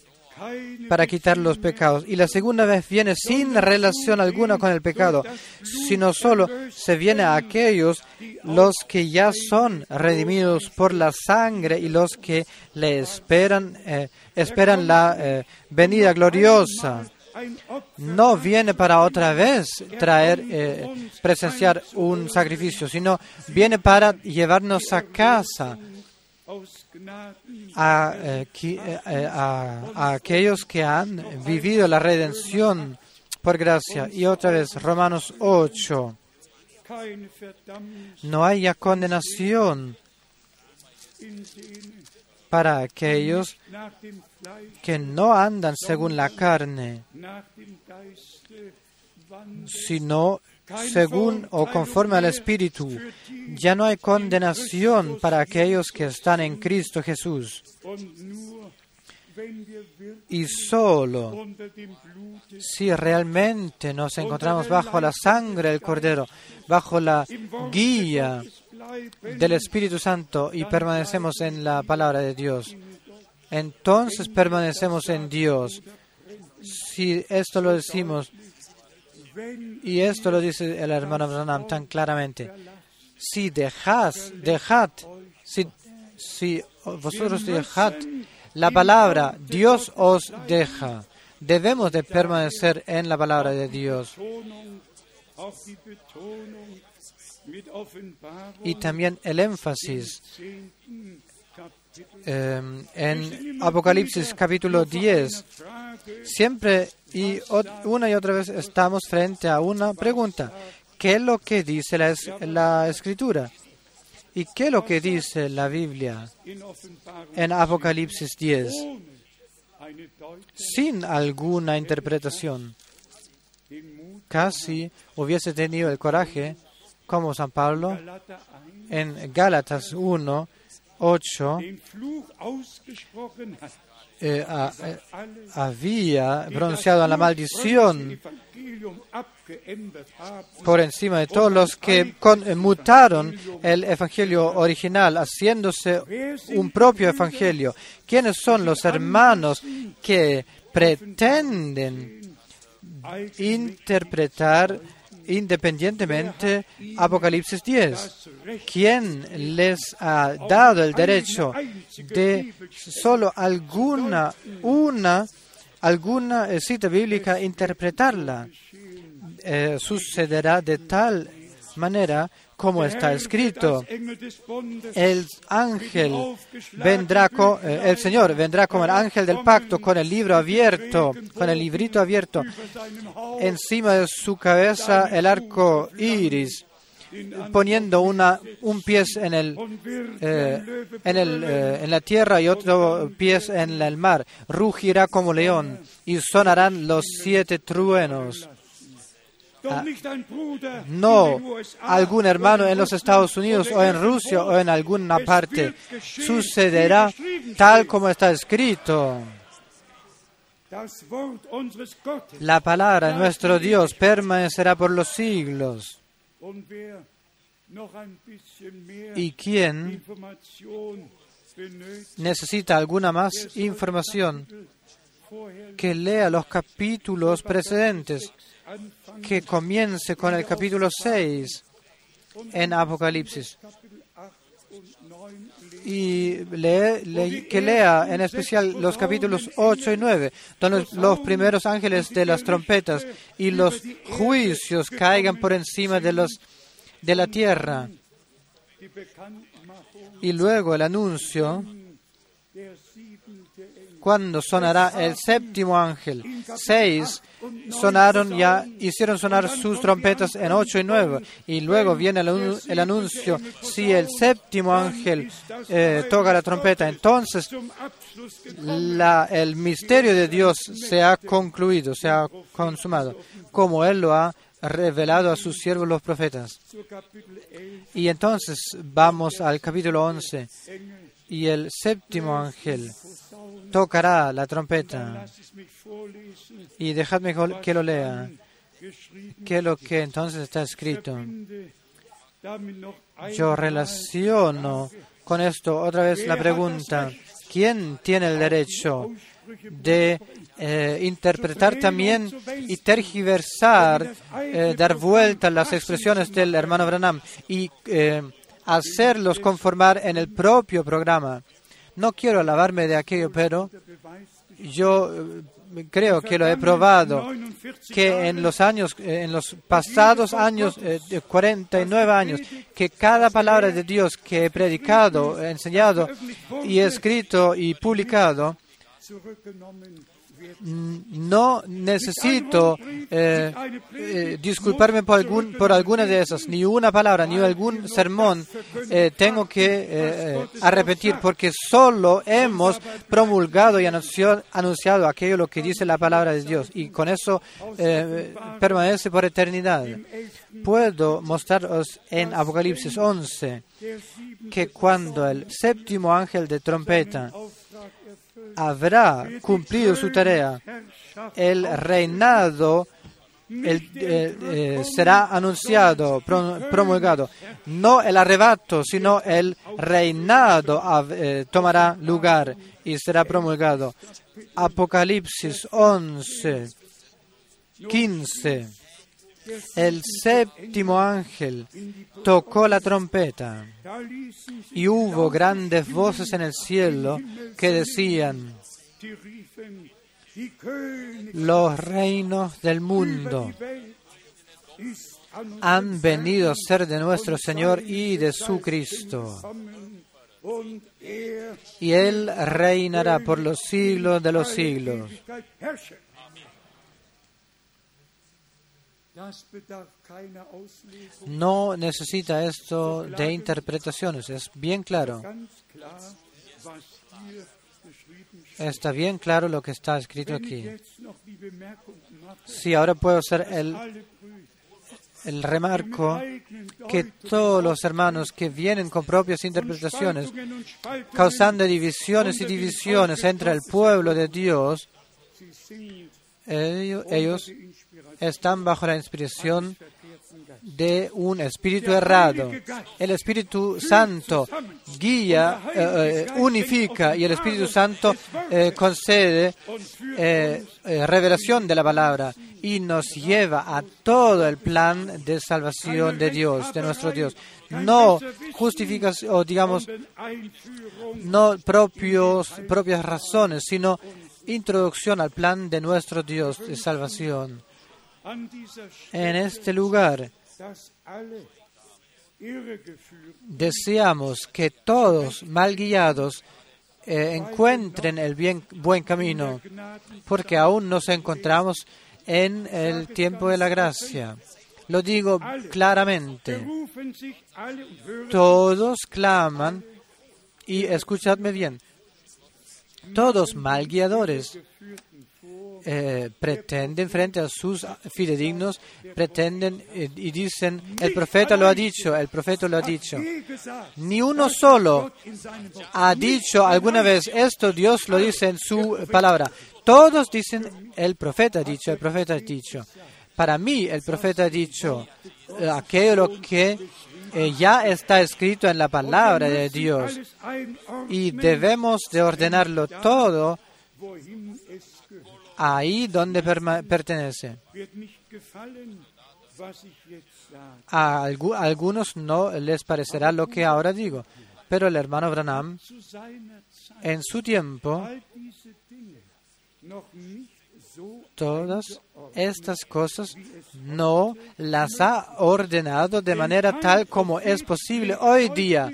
para quitar los pecados. Y la segunda vez viene sin relación alguna con el pecado, sino solo se viene a aquellos los que ya son redimidos por la sangre y los que le esperan, eh, esperan la eh, venida gloriosa. No viene para otra vez traer, eh, presenciar un sacrificio, sino viene para llevarnos a casa a, eh, eh, eh, a, aquellos que han vivido la redención por gracia. Y otra vez, Romanos 8. No haya condenación para aquellos que no andan según la carne, sino según o conforme al Espíritu. Ya no hay condenación para aquellos que están en Cristo Jesús. Y solo si realmente nos encontramos bajo la sangre del Cordero, bajo la guía del Espíritu Santo y permanecemos en la palabra de Dios, entonces permanecemos en Dios. Si esto lo decimos y esto lo dice el hermano Branham tan claramente. Si dejas, dejad, si, si vosotros dejad la palabra, Dios os deja. Debemos de permanecer en la palabra de Dios. Y también el énfasis eh, en Apocalipsis capítulo 10. Siempre y una y otra vez estamos frente a una pregunta. ¿Qué es lo que dice la, Escritura? ¿Y qué es lo que dice la Biblia en Apocalipsis 10? Sin alguna interpretación. Casi hubiese tenido el coraje, como San Pablo, en Gálatas 1, 8, eh, eh, había pronunciado la maldición por encima de todos los que conmutaron el evangelio original, haciéndose un propio evangelio. ¿Quiénes son los hermanos que pretenden interpretar independientemente Apocalipsis 10. ¿Quién les ha dado el derecho de solo alguna, una, alguna eh, cita bíblica interpretarla? Eh, sucederá de tal manera como está escrito. El ángel vendrá, con, eh, el Señor vendrá como el ángel del pacto, con el libro abierto, con el librito abierto, encima de su cabeza el arco iris poniendo una, un pie en, el, eh, en, el, eh, en la tierra y otro pie en el mar. Rugirá como león y sonarán los siete truenos. Ah, no algún hermano en los Estados Unidos o en Rusia o en alguna parte. Sucederá tal como está escrito. La palabra de nuestro Dios permanecerá por los siglos. ¿Y quién necesita alguna más información? Que lea los capítulos precedentes que comience con el capítulo 6 en Apocalipsis y que lea en especial los capítulos 8 y 9, donde los primeros ángeles de las trompetas y los juicios caigan por encima de, los, de la tierra. Y luego el anuncio cuando sonará el séptimo ángel. Seis sonaron ya, hicieron sonar sus trompetas en ocho y nueve. Y luego viene el, anuncio, si el séptimo ángel eh, toca la trompeta, entonces el misterio de Dios se ha concluido, se ha consumado, como Él lo ha revelado a sus siervos los profetas. Y entonces vamos al capítulo 11 y el séptimo ángel tocará la trompeta. Y dejadme que lo lea. ¿Qué es lo que entonces está escrito? Yo relaciono con esto otra vez la pregunta, ¿quién tiene el derecho de eh, interpretar también y tergiversar, eh, dar vuelta a las expresiones del hermano Branham y eh, hacerlos conformar en el propio programa? No quiero alabarme de aquello, pero yo creo que lo he probado, que en los años, eh, en los pasados años, eh, de 49 años, que cada palabra de Dios que he predicado, enseñado y escrito y publicado, no necesito eh, eh, disculparme por, alguna de esas, ni una palabra, ni algún sermón eh, tengo que repetir, porque solo hemos promulgado y anunciado, aquello lo que dice la palabra de Dios, y con eso permanece por eternidad. Puedo mostraros en Apocalipsis 11 que cuando el séptimo ángel de trompeta habrá cumplido su tarea. El reinado eh, será anunciado, promulgado. No el arrebato, sino el reinado eh, tomará lugar y será promulgado. Apocalipsis 11, 15. El séptimo ángel tocó la trompeta y hubo grandes voces en el cielo que decían, los reinos del mundo han venido a ser de nuestro Señor y de su Cristo. Y Él reinará por los siglos de los siglos. No necesita esto de interpretaciones, es bien claro. Está bien claro lo que está escrito aquí. Sí, ahora puedo hacer el, el remarco que todos los hermanos que vienen con propias interpretaciones, causando divisiones y divisiones entre el pueblo de Dios, ellos están bajo la inspiración de un espíritu errado. El Espíritu Santo guía, eh, eh, unifica y el Espíritu Santo eh, concede revelación de la palabra y nos lleva a todo el plan de salvación de Dios, de nuestro Dios. No justificación, o digamos, no propios, propias razones, sino introducción al plan de nuestro Dios de salvación. En este lugar deseamos que todos mal guiados eh, encuentren el bien, buen camino, porque aún nos encontramos en el tiempo de la gracia. Lo digo claramente. Todos claman, y escuchadme bien, todos mal guiadores eh, pretenden frente a sus fidedignos, pretenden eh, y dicen, el profeta lo ha dicho, el profeta lo ha dicho. Ni uno solo ha dicho alguna vez esto, Dios lo dice en su palabra. Todos dicen, el profeta ha dicho, el profeta ha dicho. Para mí, el profeta ha dicho eh, aquello que ya está escrito en la palabra de Dios y debemos de ordenarlo todo ahí donde pertenece. A algunos no les parecerá lo que ahora digo, pero el hermano Branham en su tiempo todas estas cosas no las ha ordenado de manera tal como es posible hoy día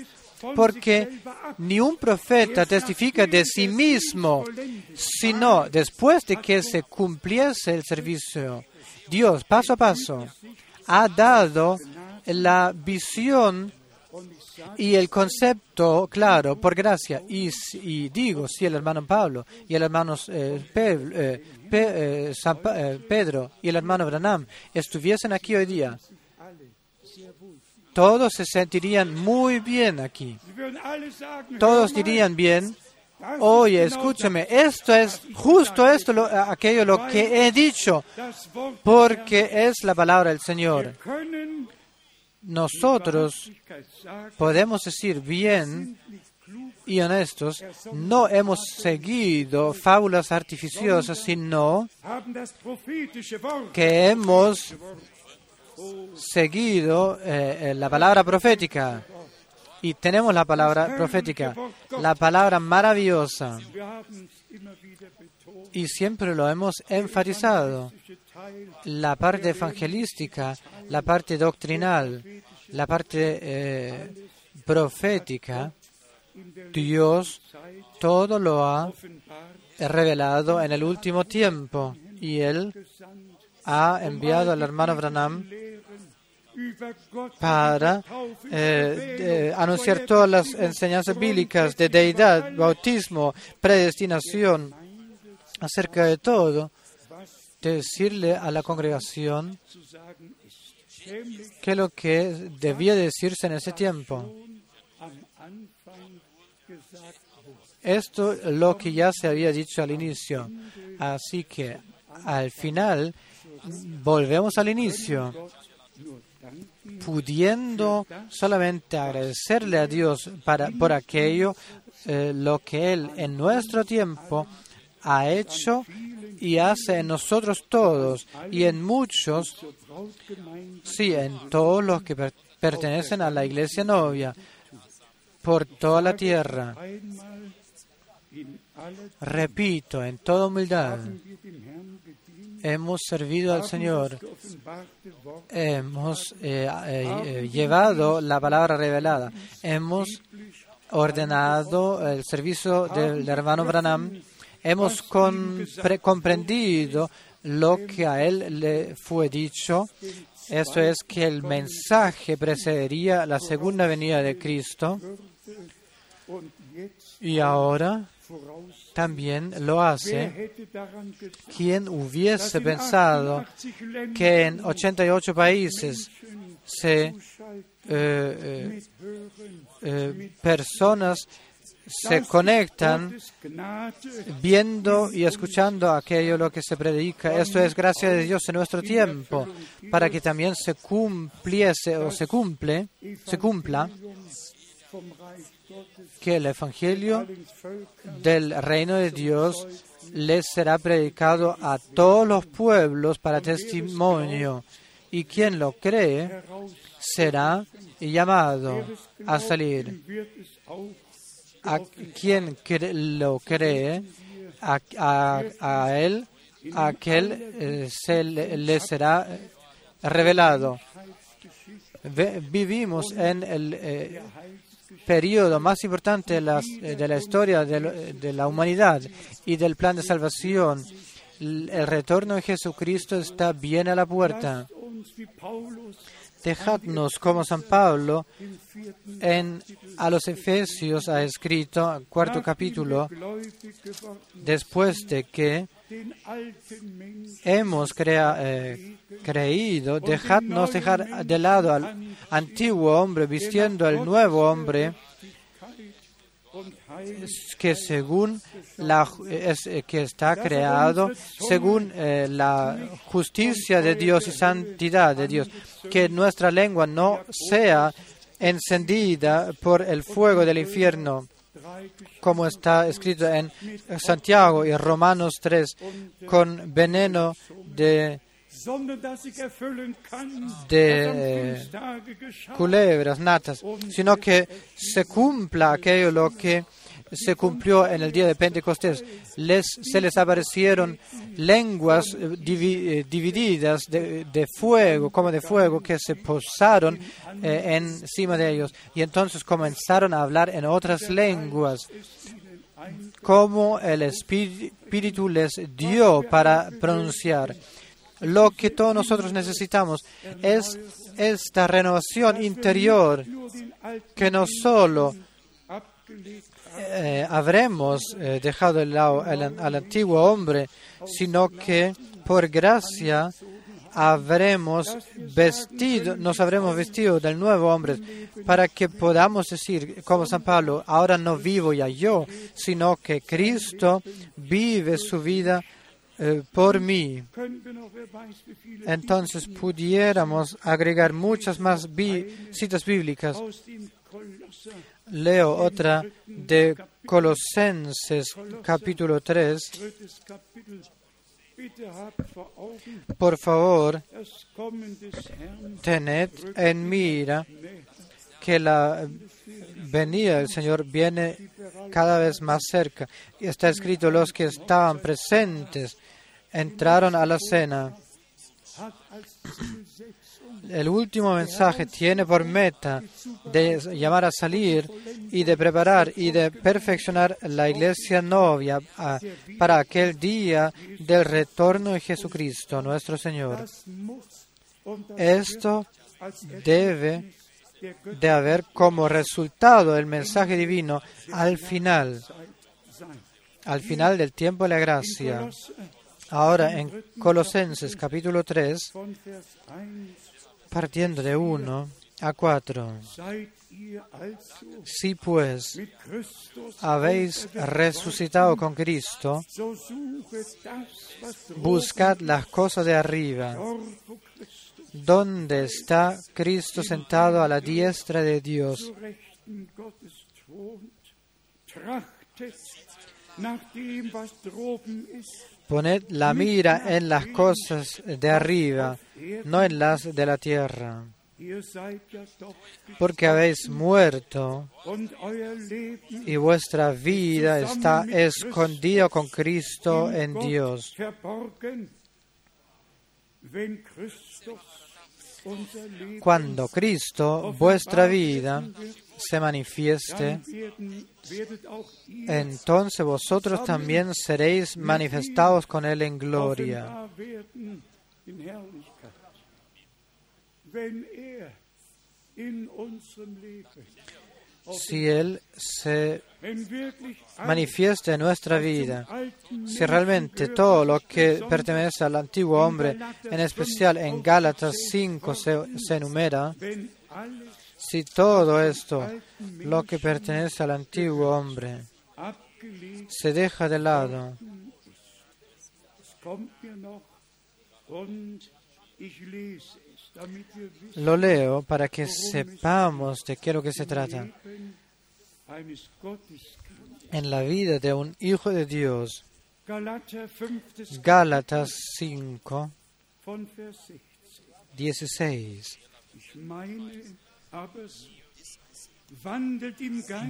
porque ni un profeta testifica de sí mismo, sino después de que se cumpliese el servicio. Dios, paso a paso, ha dado la visión y el concepto claro por gracia. Y, digo, si el hermano Pablo y el hermano eh, eh, eh, Pedro y el hermano Branham estuviesen aquí hoy día, todos se sentirían muy bien aquí. Todos dirían bien, oye, escúchame, esto es justo esto, lo, aquello lo que he dicho, porque es la palabra del Señor. Nosotros podemos decir bien y honestos, no hemos seguido fábulas artificiosas, sino que hemos seguido eh, la palabra profética. Y tenemos la palabra profética, la palabra maravillosa. Y siempre lo hemos enfatizado. La parte evangelística, la parte doctrinal, la parte eh, profética, Dios todo lo ha revelado en el último tiempo. Y Él ha enviado al hermano Branham para eh, anunciar todas las enseñanzas bíblicas de deidad, bautismo, predestinación, acerca de todo, decirle a la congregación que lo que debía decirse en ese tiempo. Esto es lo que ya se había dicho al inicio. Así que al final volvemos al inicio pudiendo solamente agradecerle a Dios para, por aquello eh, lo que Él en nuestro tiempo ha hecho y hace en nosotros todos y en muchos, sí, en todos los que pertenecen a la iglesia novia, por toda la tierra. Repito, en toda humildad, hemos servido al Señor, hemos eh, eh, eh, llevado la palabra revelada, hemos ordenado el servicio del hermano Branham, hemos comprendido lo que a él le fue dicho, eso es que el mensaje precedería la segunda venida de Cristo. Y ahora también lo hace quien hubiese pensado que en 88 países se, eh, eh, eh, personas se conectan viendo y escuchando aquello lo que se predica. Esto es gracia de Dios en nuestro tiempo, para que también se cumpliese o se cumple, se cumpla que el Evangelio del reino de Dios les será predicado a todos los pueblos para testimonio, y quien lo cree será llamado a salir. A quien lo cree, a, él, aquel eh, se le, será revelado. vivimos en el eh, periodo más importante de la, de la historia de, la humanidad y del plan de salvación. El retorno de Jesucristo está bien a la puerta. Dejadnos como San Pablo en, a los Efesios ha escrito, cuarto capítulo, después de que hemos eh, creído, dejadnos dejar de lado al antiguo hombre vistiendo al nuevo hombre que según la eh, que está creado según eh, la justicia de Dios y santidad de Dios que nuestra lengua no sea encendida por el fuego del infierno como está escrito en Santiago y Romanos 3, con veneno de, culebras natas, sino que se cumpla aquello lo que se cumplió en el día de Pentecostés. Les, se les aparecieron lenguas eh, eh, divididas de, fuego, como de fuego, que se posaron eh, encima de ellos. Y entonces comenzaron a hablar en otras lenguas, como el Espíritu les dio para pronunciar. Lo que todos nosotros necesitamos es esta renovación interior que no solo eh, habremos eh, dejado de lado al, antiguo hombre, sino que por gracia habremos vestido, nos habremos vestido del nuevo hombre para que podamos decir, como San Pablo, ahora no vivo ya yo, sino que Cristo vive su vida eh, por mí. Entonces pudiéramos agregar muchas más citas bíblicas. Leo otra de Colosenses capítulo 3. Por favor, tened en mira que la venida del Señor viene cada vez más cerca. Y está escrito, los que estaban presentes entraron a la cena. El último mensaje tiene por meta de llamar a salir y de preparar y de perfeccionar la iglesia novia ah, para aquel día del retorno de Jesucristo, nuestro Señor. Esto debe de haber como resultado el mensaje divino al final, al final del tiempo de la gracia. Ahora en Colosenses capítulo 3, partiendo de 1 a 4. Si pues habéis resucitado con Cristo, buscad las cosas de arriba, donde está Cristo sentado a la diestra de Dios. Poned la mira en las cosas de arriba, no en las de la tierra, porque habéis muerto y vuestra vida está escondida con Cristo en Dios. Cuando Cristo, vuestra vida, se manifieste, entonces vosotros también seréis manifestados con Él en gloria. Si Él se manifiesta en nuestra vida, si realmente todo lo que pertenece al antiguo hombre, en especial en Gálatas 5 se, se enumera, si todo esto, lo que pertenece al antiguo hombre, se deja de lado, lo leo para que sepamos de qué es lo que se trata. En la vida de un hijo de Dios, Gálatas 5, 16.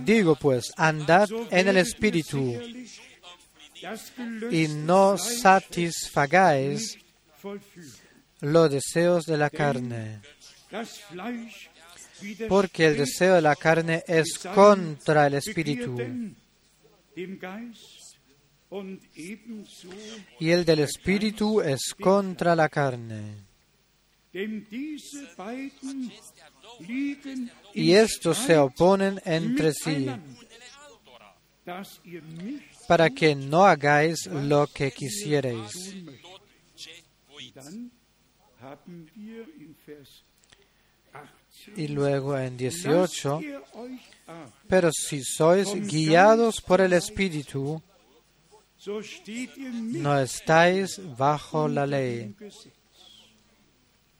Digo pues, andad en el Espíritu y no satisfagáis los deseos de la carne, porque el deseo de la carne es contra el Espíritu y el del Espíritu es contra la carne. Y estos se oponen entre sí para que no hagáis lo que quisierais. Y luego en 18, pero si sois guiados por el Espíritu, no estáis bajo la ley.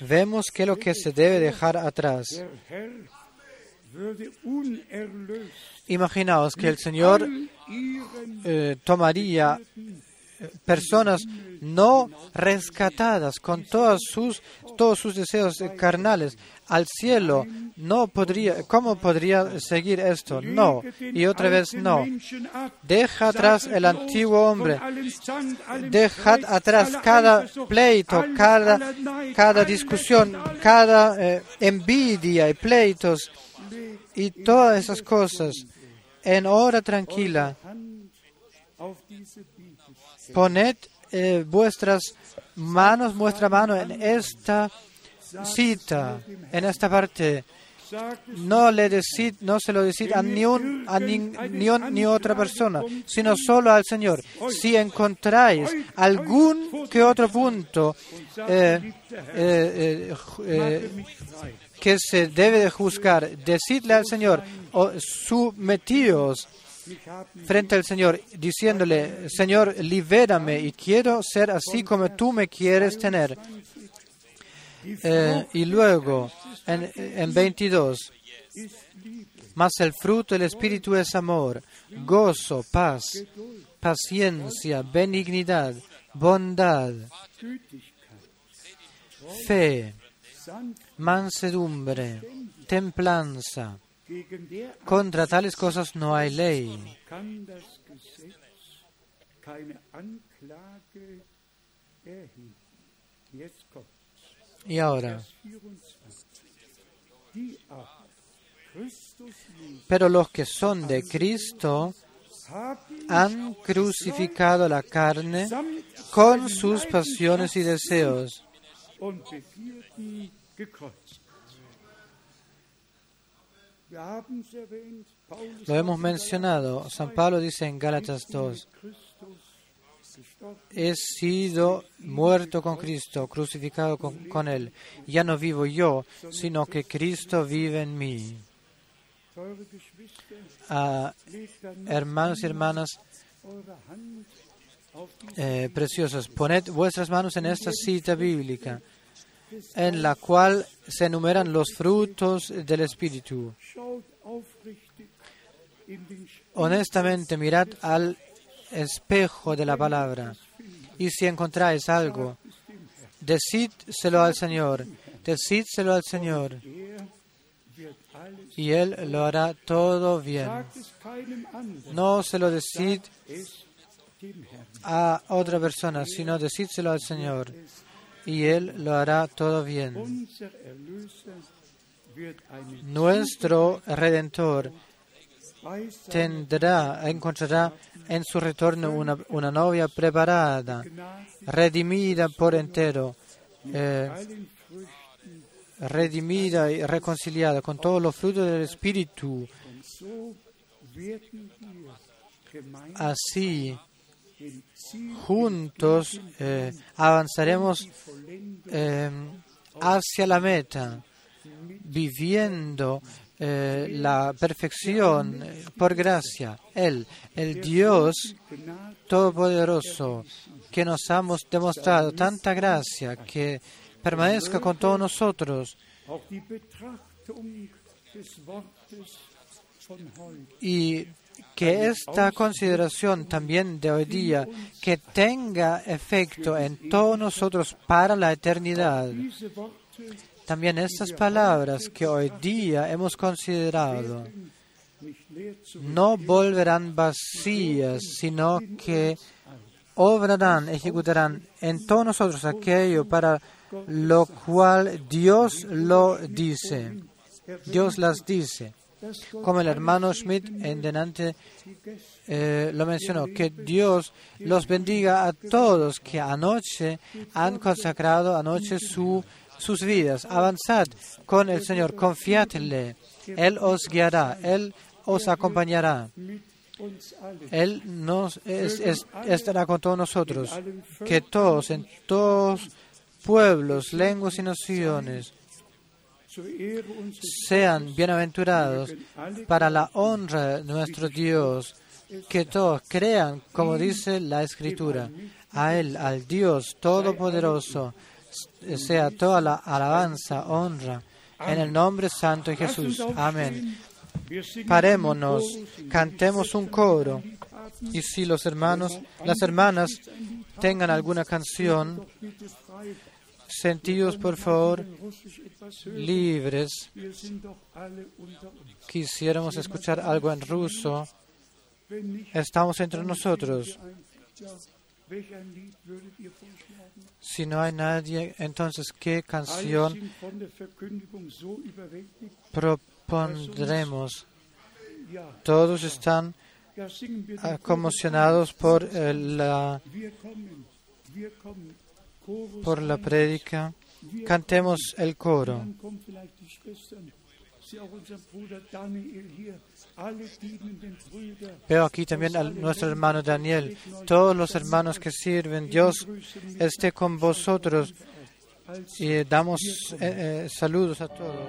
Vemos que lo que se debe dejar atrás. Imaginaos que el Señor eh, tomaría personas no rescatadas con todos sus, todos sus deseos carnales al cielo. No podría, ¿Cómo podría seguir esto? No. Y otra vez no. Deja atrás el antiguo hombre. Deja atrás cada pleito, cada, cada discusión, cada eh, envidia y pleitos y todas esas cosas en hora tranquila Poned eh, vuestras manos, vuestra mano en esta cita, en esta parte. No, le decid, no se lo decid a ni, un, a ni, ni, otra persona, sino solo al Señor. Si encontráis algún que otro punto eh, eh, que se debe de juzgar, decidle al Señor, o sometíos frente al Señor, diciéndole, Señor, libérame y quiero ser así como tú me quieres tener. Eh, y luego, en, en 22, mas el fruto del Espíritu es amor, gozo, paz, paciencia, benignidad, bondad, fe, mansedumbre, templanza. Contra tales cosas no hay ley. Y ahora, pero los que son de Cristo han crucificado la carne con sus pasiones y deseos. Lo hemos mencionado. San Pablo dice en Gálatas 2, he sido muerto con Cristo, crucificado con, Él. Ya no vivo yo, sino que Cristo vive en mí. Ah, hermanos y hermanas eh, preciosos, poned vuestras manos en esta cita bíblica en la cual se enumeran los frutos del Espíritu. Honestamente, mirad al espejo de la palabra y si encontráis algo, decídselo al Señor, decídselo al Señor y Él lo hará todo bien. No se lo decid a otra persona, sino decídselo al Señor y Él lo hará todo bien. Nuestro Redentor tendrá, encontrará en su retorno una, una novia preparada, redimida por entero, eh, redimida y reconciliada con todos los frutos del Espíritu. Así, juntos eh, avanzaremos eh, hacia la meta, viviendo eh, la perfección por gracia. Él, el Dios Todopoderoso, que nos ha demostrado tanta gracia, que permanezca con todos nosotros. Y que esta consideración también de hoy día que tenga efecto en todos nosotros para la eternidad. También estas palabras que hoy día hemos considerado no volverán vacías, sino que obrarán, ejecutarán en todos nosotros aquello para lo cual Dios lo dice. Dios las dice como el hermano Schmidt en delante eh, lo mencionó, que Dios los bendiga a todos que anoche han consagrado anoche su, sus vidas. Avanzad con el Señor, confiadle, Él os guiará, Él os acompañará. Él nos estará con todos nosotros, que todos, en todos pueblos, lenguas y naciones, sean bienaventurados para la honra de nuestro Dios, que todos crean, como dice la Escritura, a Él, al Dios Todopoderoso, sea toda la alabanza, honra, en el nombre santo de Jesús. Amén. Parémonos, cantemos un coro. Y si los hermanos, las hermanas tengan alguna canción, sentidos por favor libres. Quisiéramos escuchar algo en ruso. Estamos entre nosotros. Si no hay nadie, entonces, ¿qué canción propondremos? Todos están conmocionados por la por la prédica. Cantemos el coro. Veo aquí también a nuestro hermano Daniel. Todos los hermanos que sirven, Dios esté con vosotros. Y damos eh, eh, saludos a todos.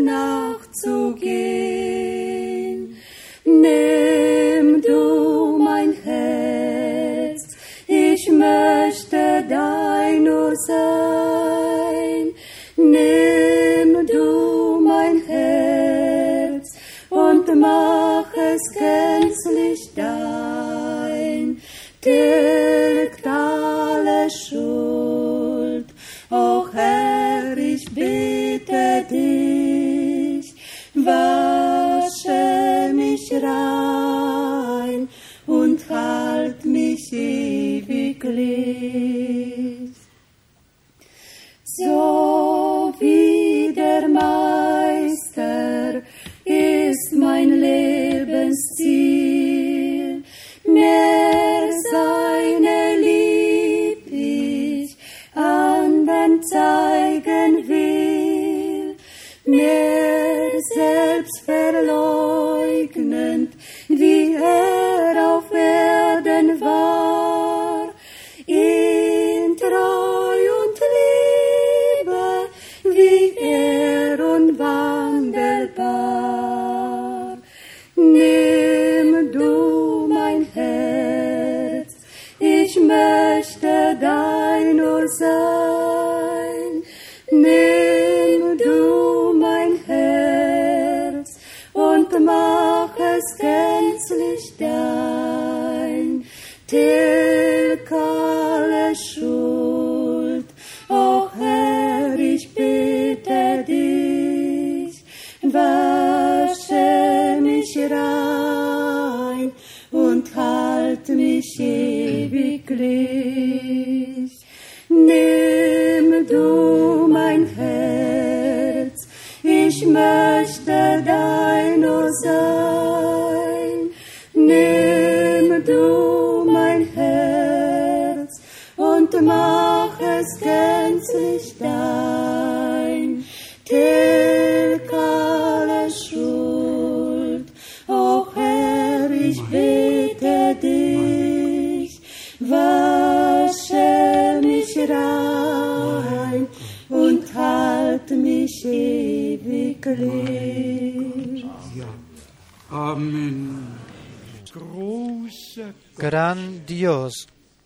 nachzugehen.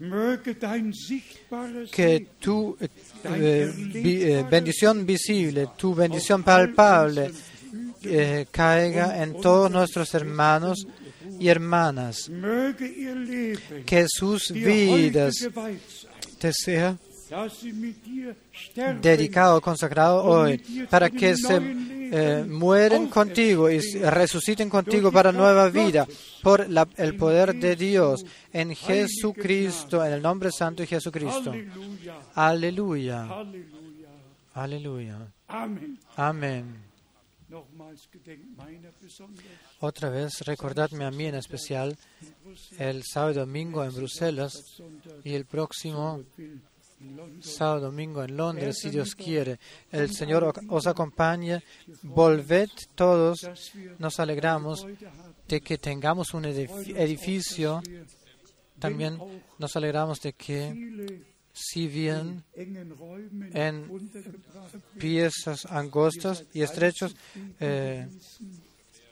Möge dein sichtbares que tu eh, eh, bendición visible, tu bendición palpable eh, caiga en todos nuestros hermanos y hermanas, que sus vidas te sea dedicado, consagrado hoy, para que se eh, mueren contigo y resuciten contigo para nueva vida por la- el poder de Dios en Jesucristo, en el nombre santo de Jesucristo. Aleluya, aleluya. Amén. Otra vez, recordadme a mí en especial el sábado y domingo en Bruselas y el próximo. Sábado domingo en Londres, si Dios quiere. El Señor os acompañe. Volved todos. Nos alegramos de que tengamos un edif- edificio. También nos alegramos de que si bien en piezas angostas y estrechos, eh,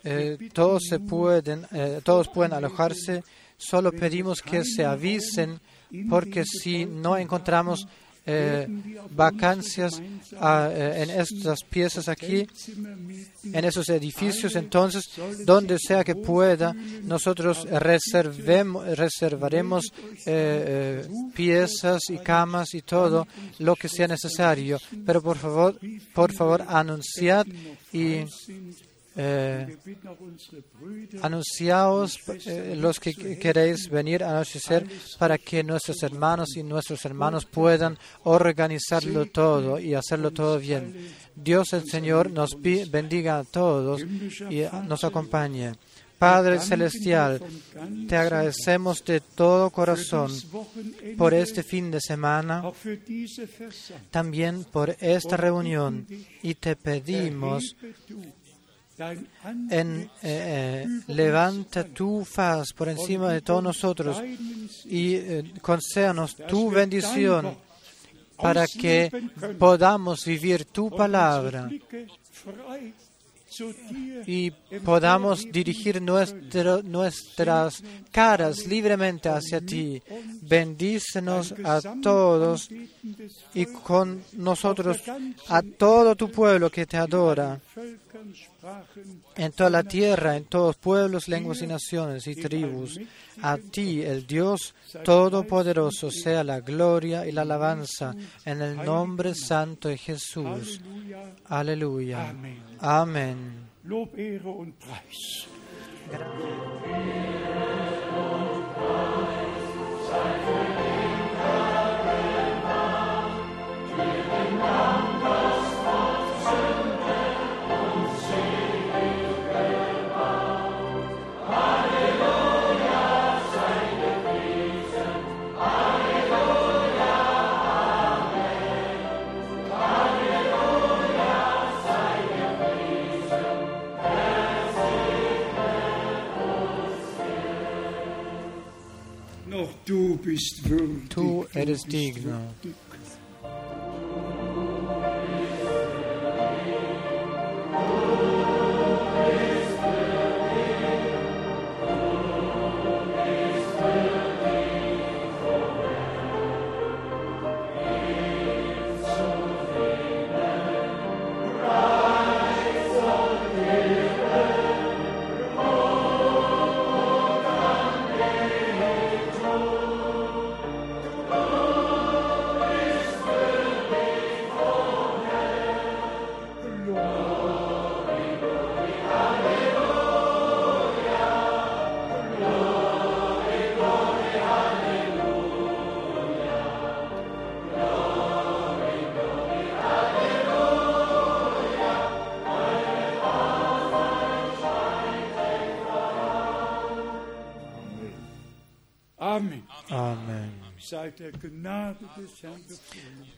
eh, todos se pueden, eh, todos pueden alojarse. Solo pedimos que se avisen, porque si no encontramos eh, vacancias ah, eh, en estas piezas aquí, en esos edificios, entonces, donde sea que pueda, nosotros reservaremos eh, piezas y camas y todo lo que sea necesario. Pero por favor, por favor, anunciad y eh, anunciaos eh, los que que queréis venir a anochecer para que nuestros hermanos y nuestros hermanos puedan organizarlo todo y hacerlo todo bien. Dios el Señor nos bendiga a todos y nos acompañe. Padre Celestial, te agradecemos de todo corazón por este fin de semana, también por esta reunión y te pedimos eh, eh, levanta tu faz por encima de todos nosotros y eh, concédanos dass tu bendición para que podamos vivir tu palabra y podamos dirigir nuestro- nuestras caras libremente hacia ti. Bendícenos a todos y con nosotros a todo tu pueblo que te adora en toda la tierra, en todos pueblos, lenguas y naciones y tribus. A ti, el Dios Todopoderoso, sea la gloria y la alabanza en el nombre santo de Jesús. Aleluya. Amén. To eres digno.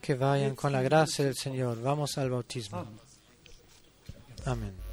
Que vayan con la gracia del Señor. Vamos al bautismo. Amén.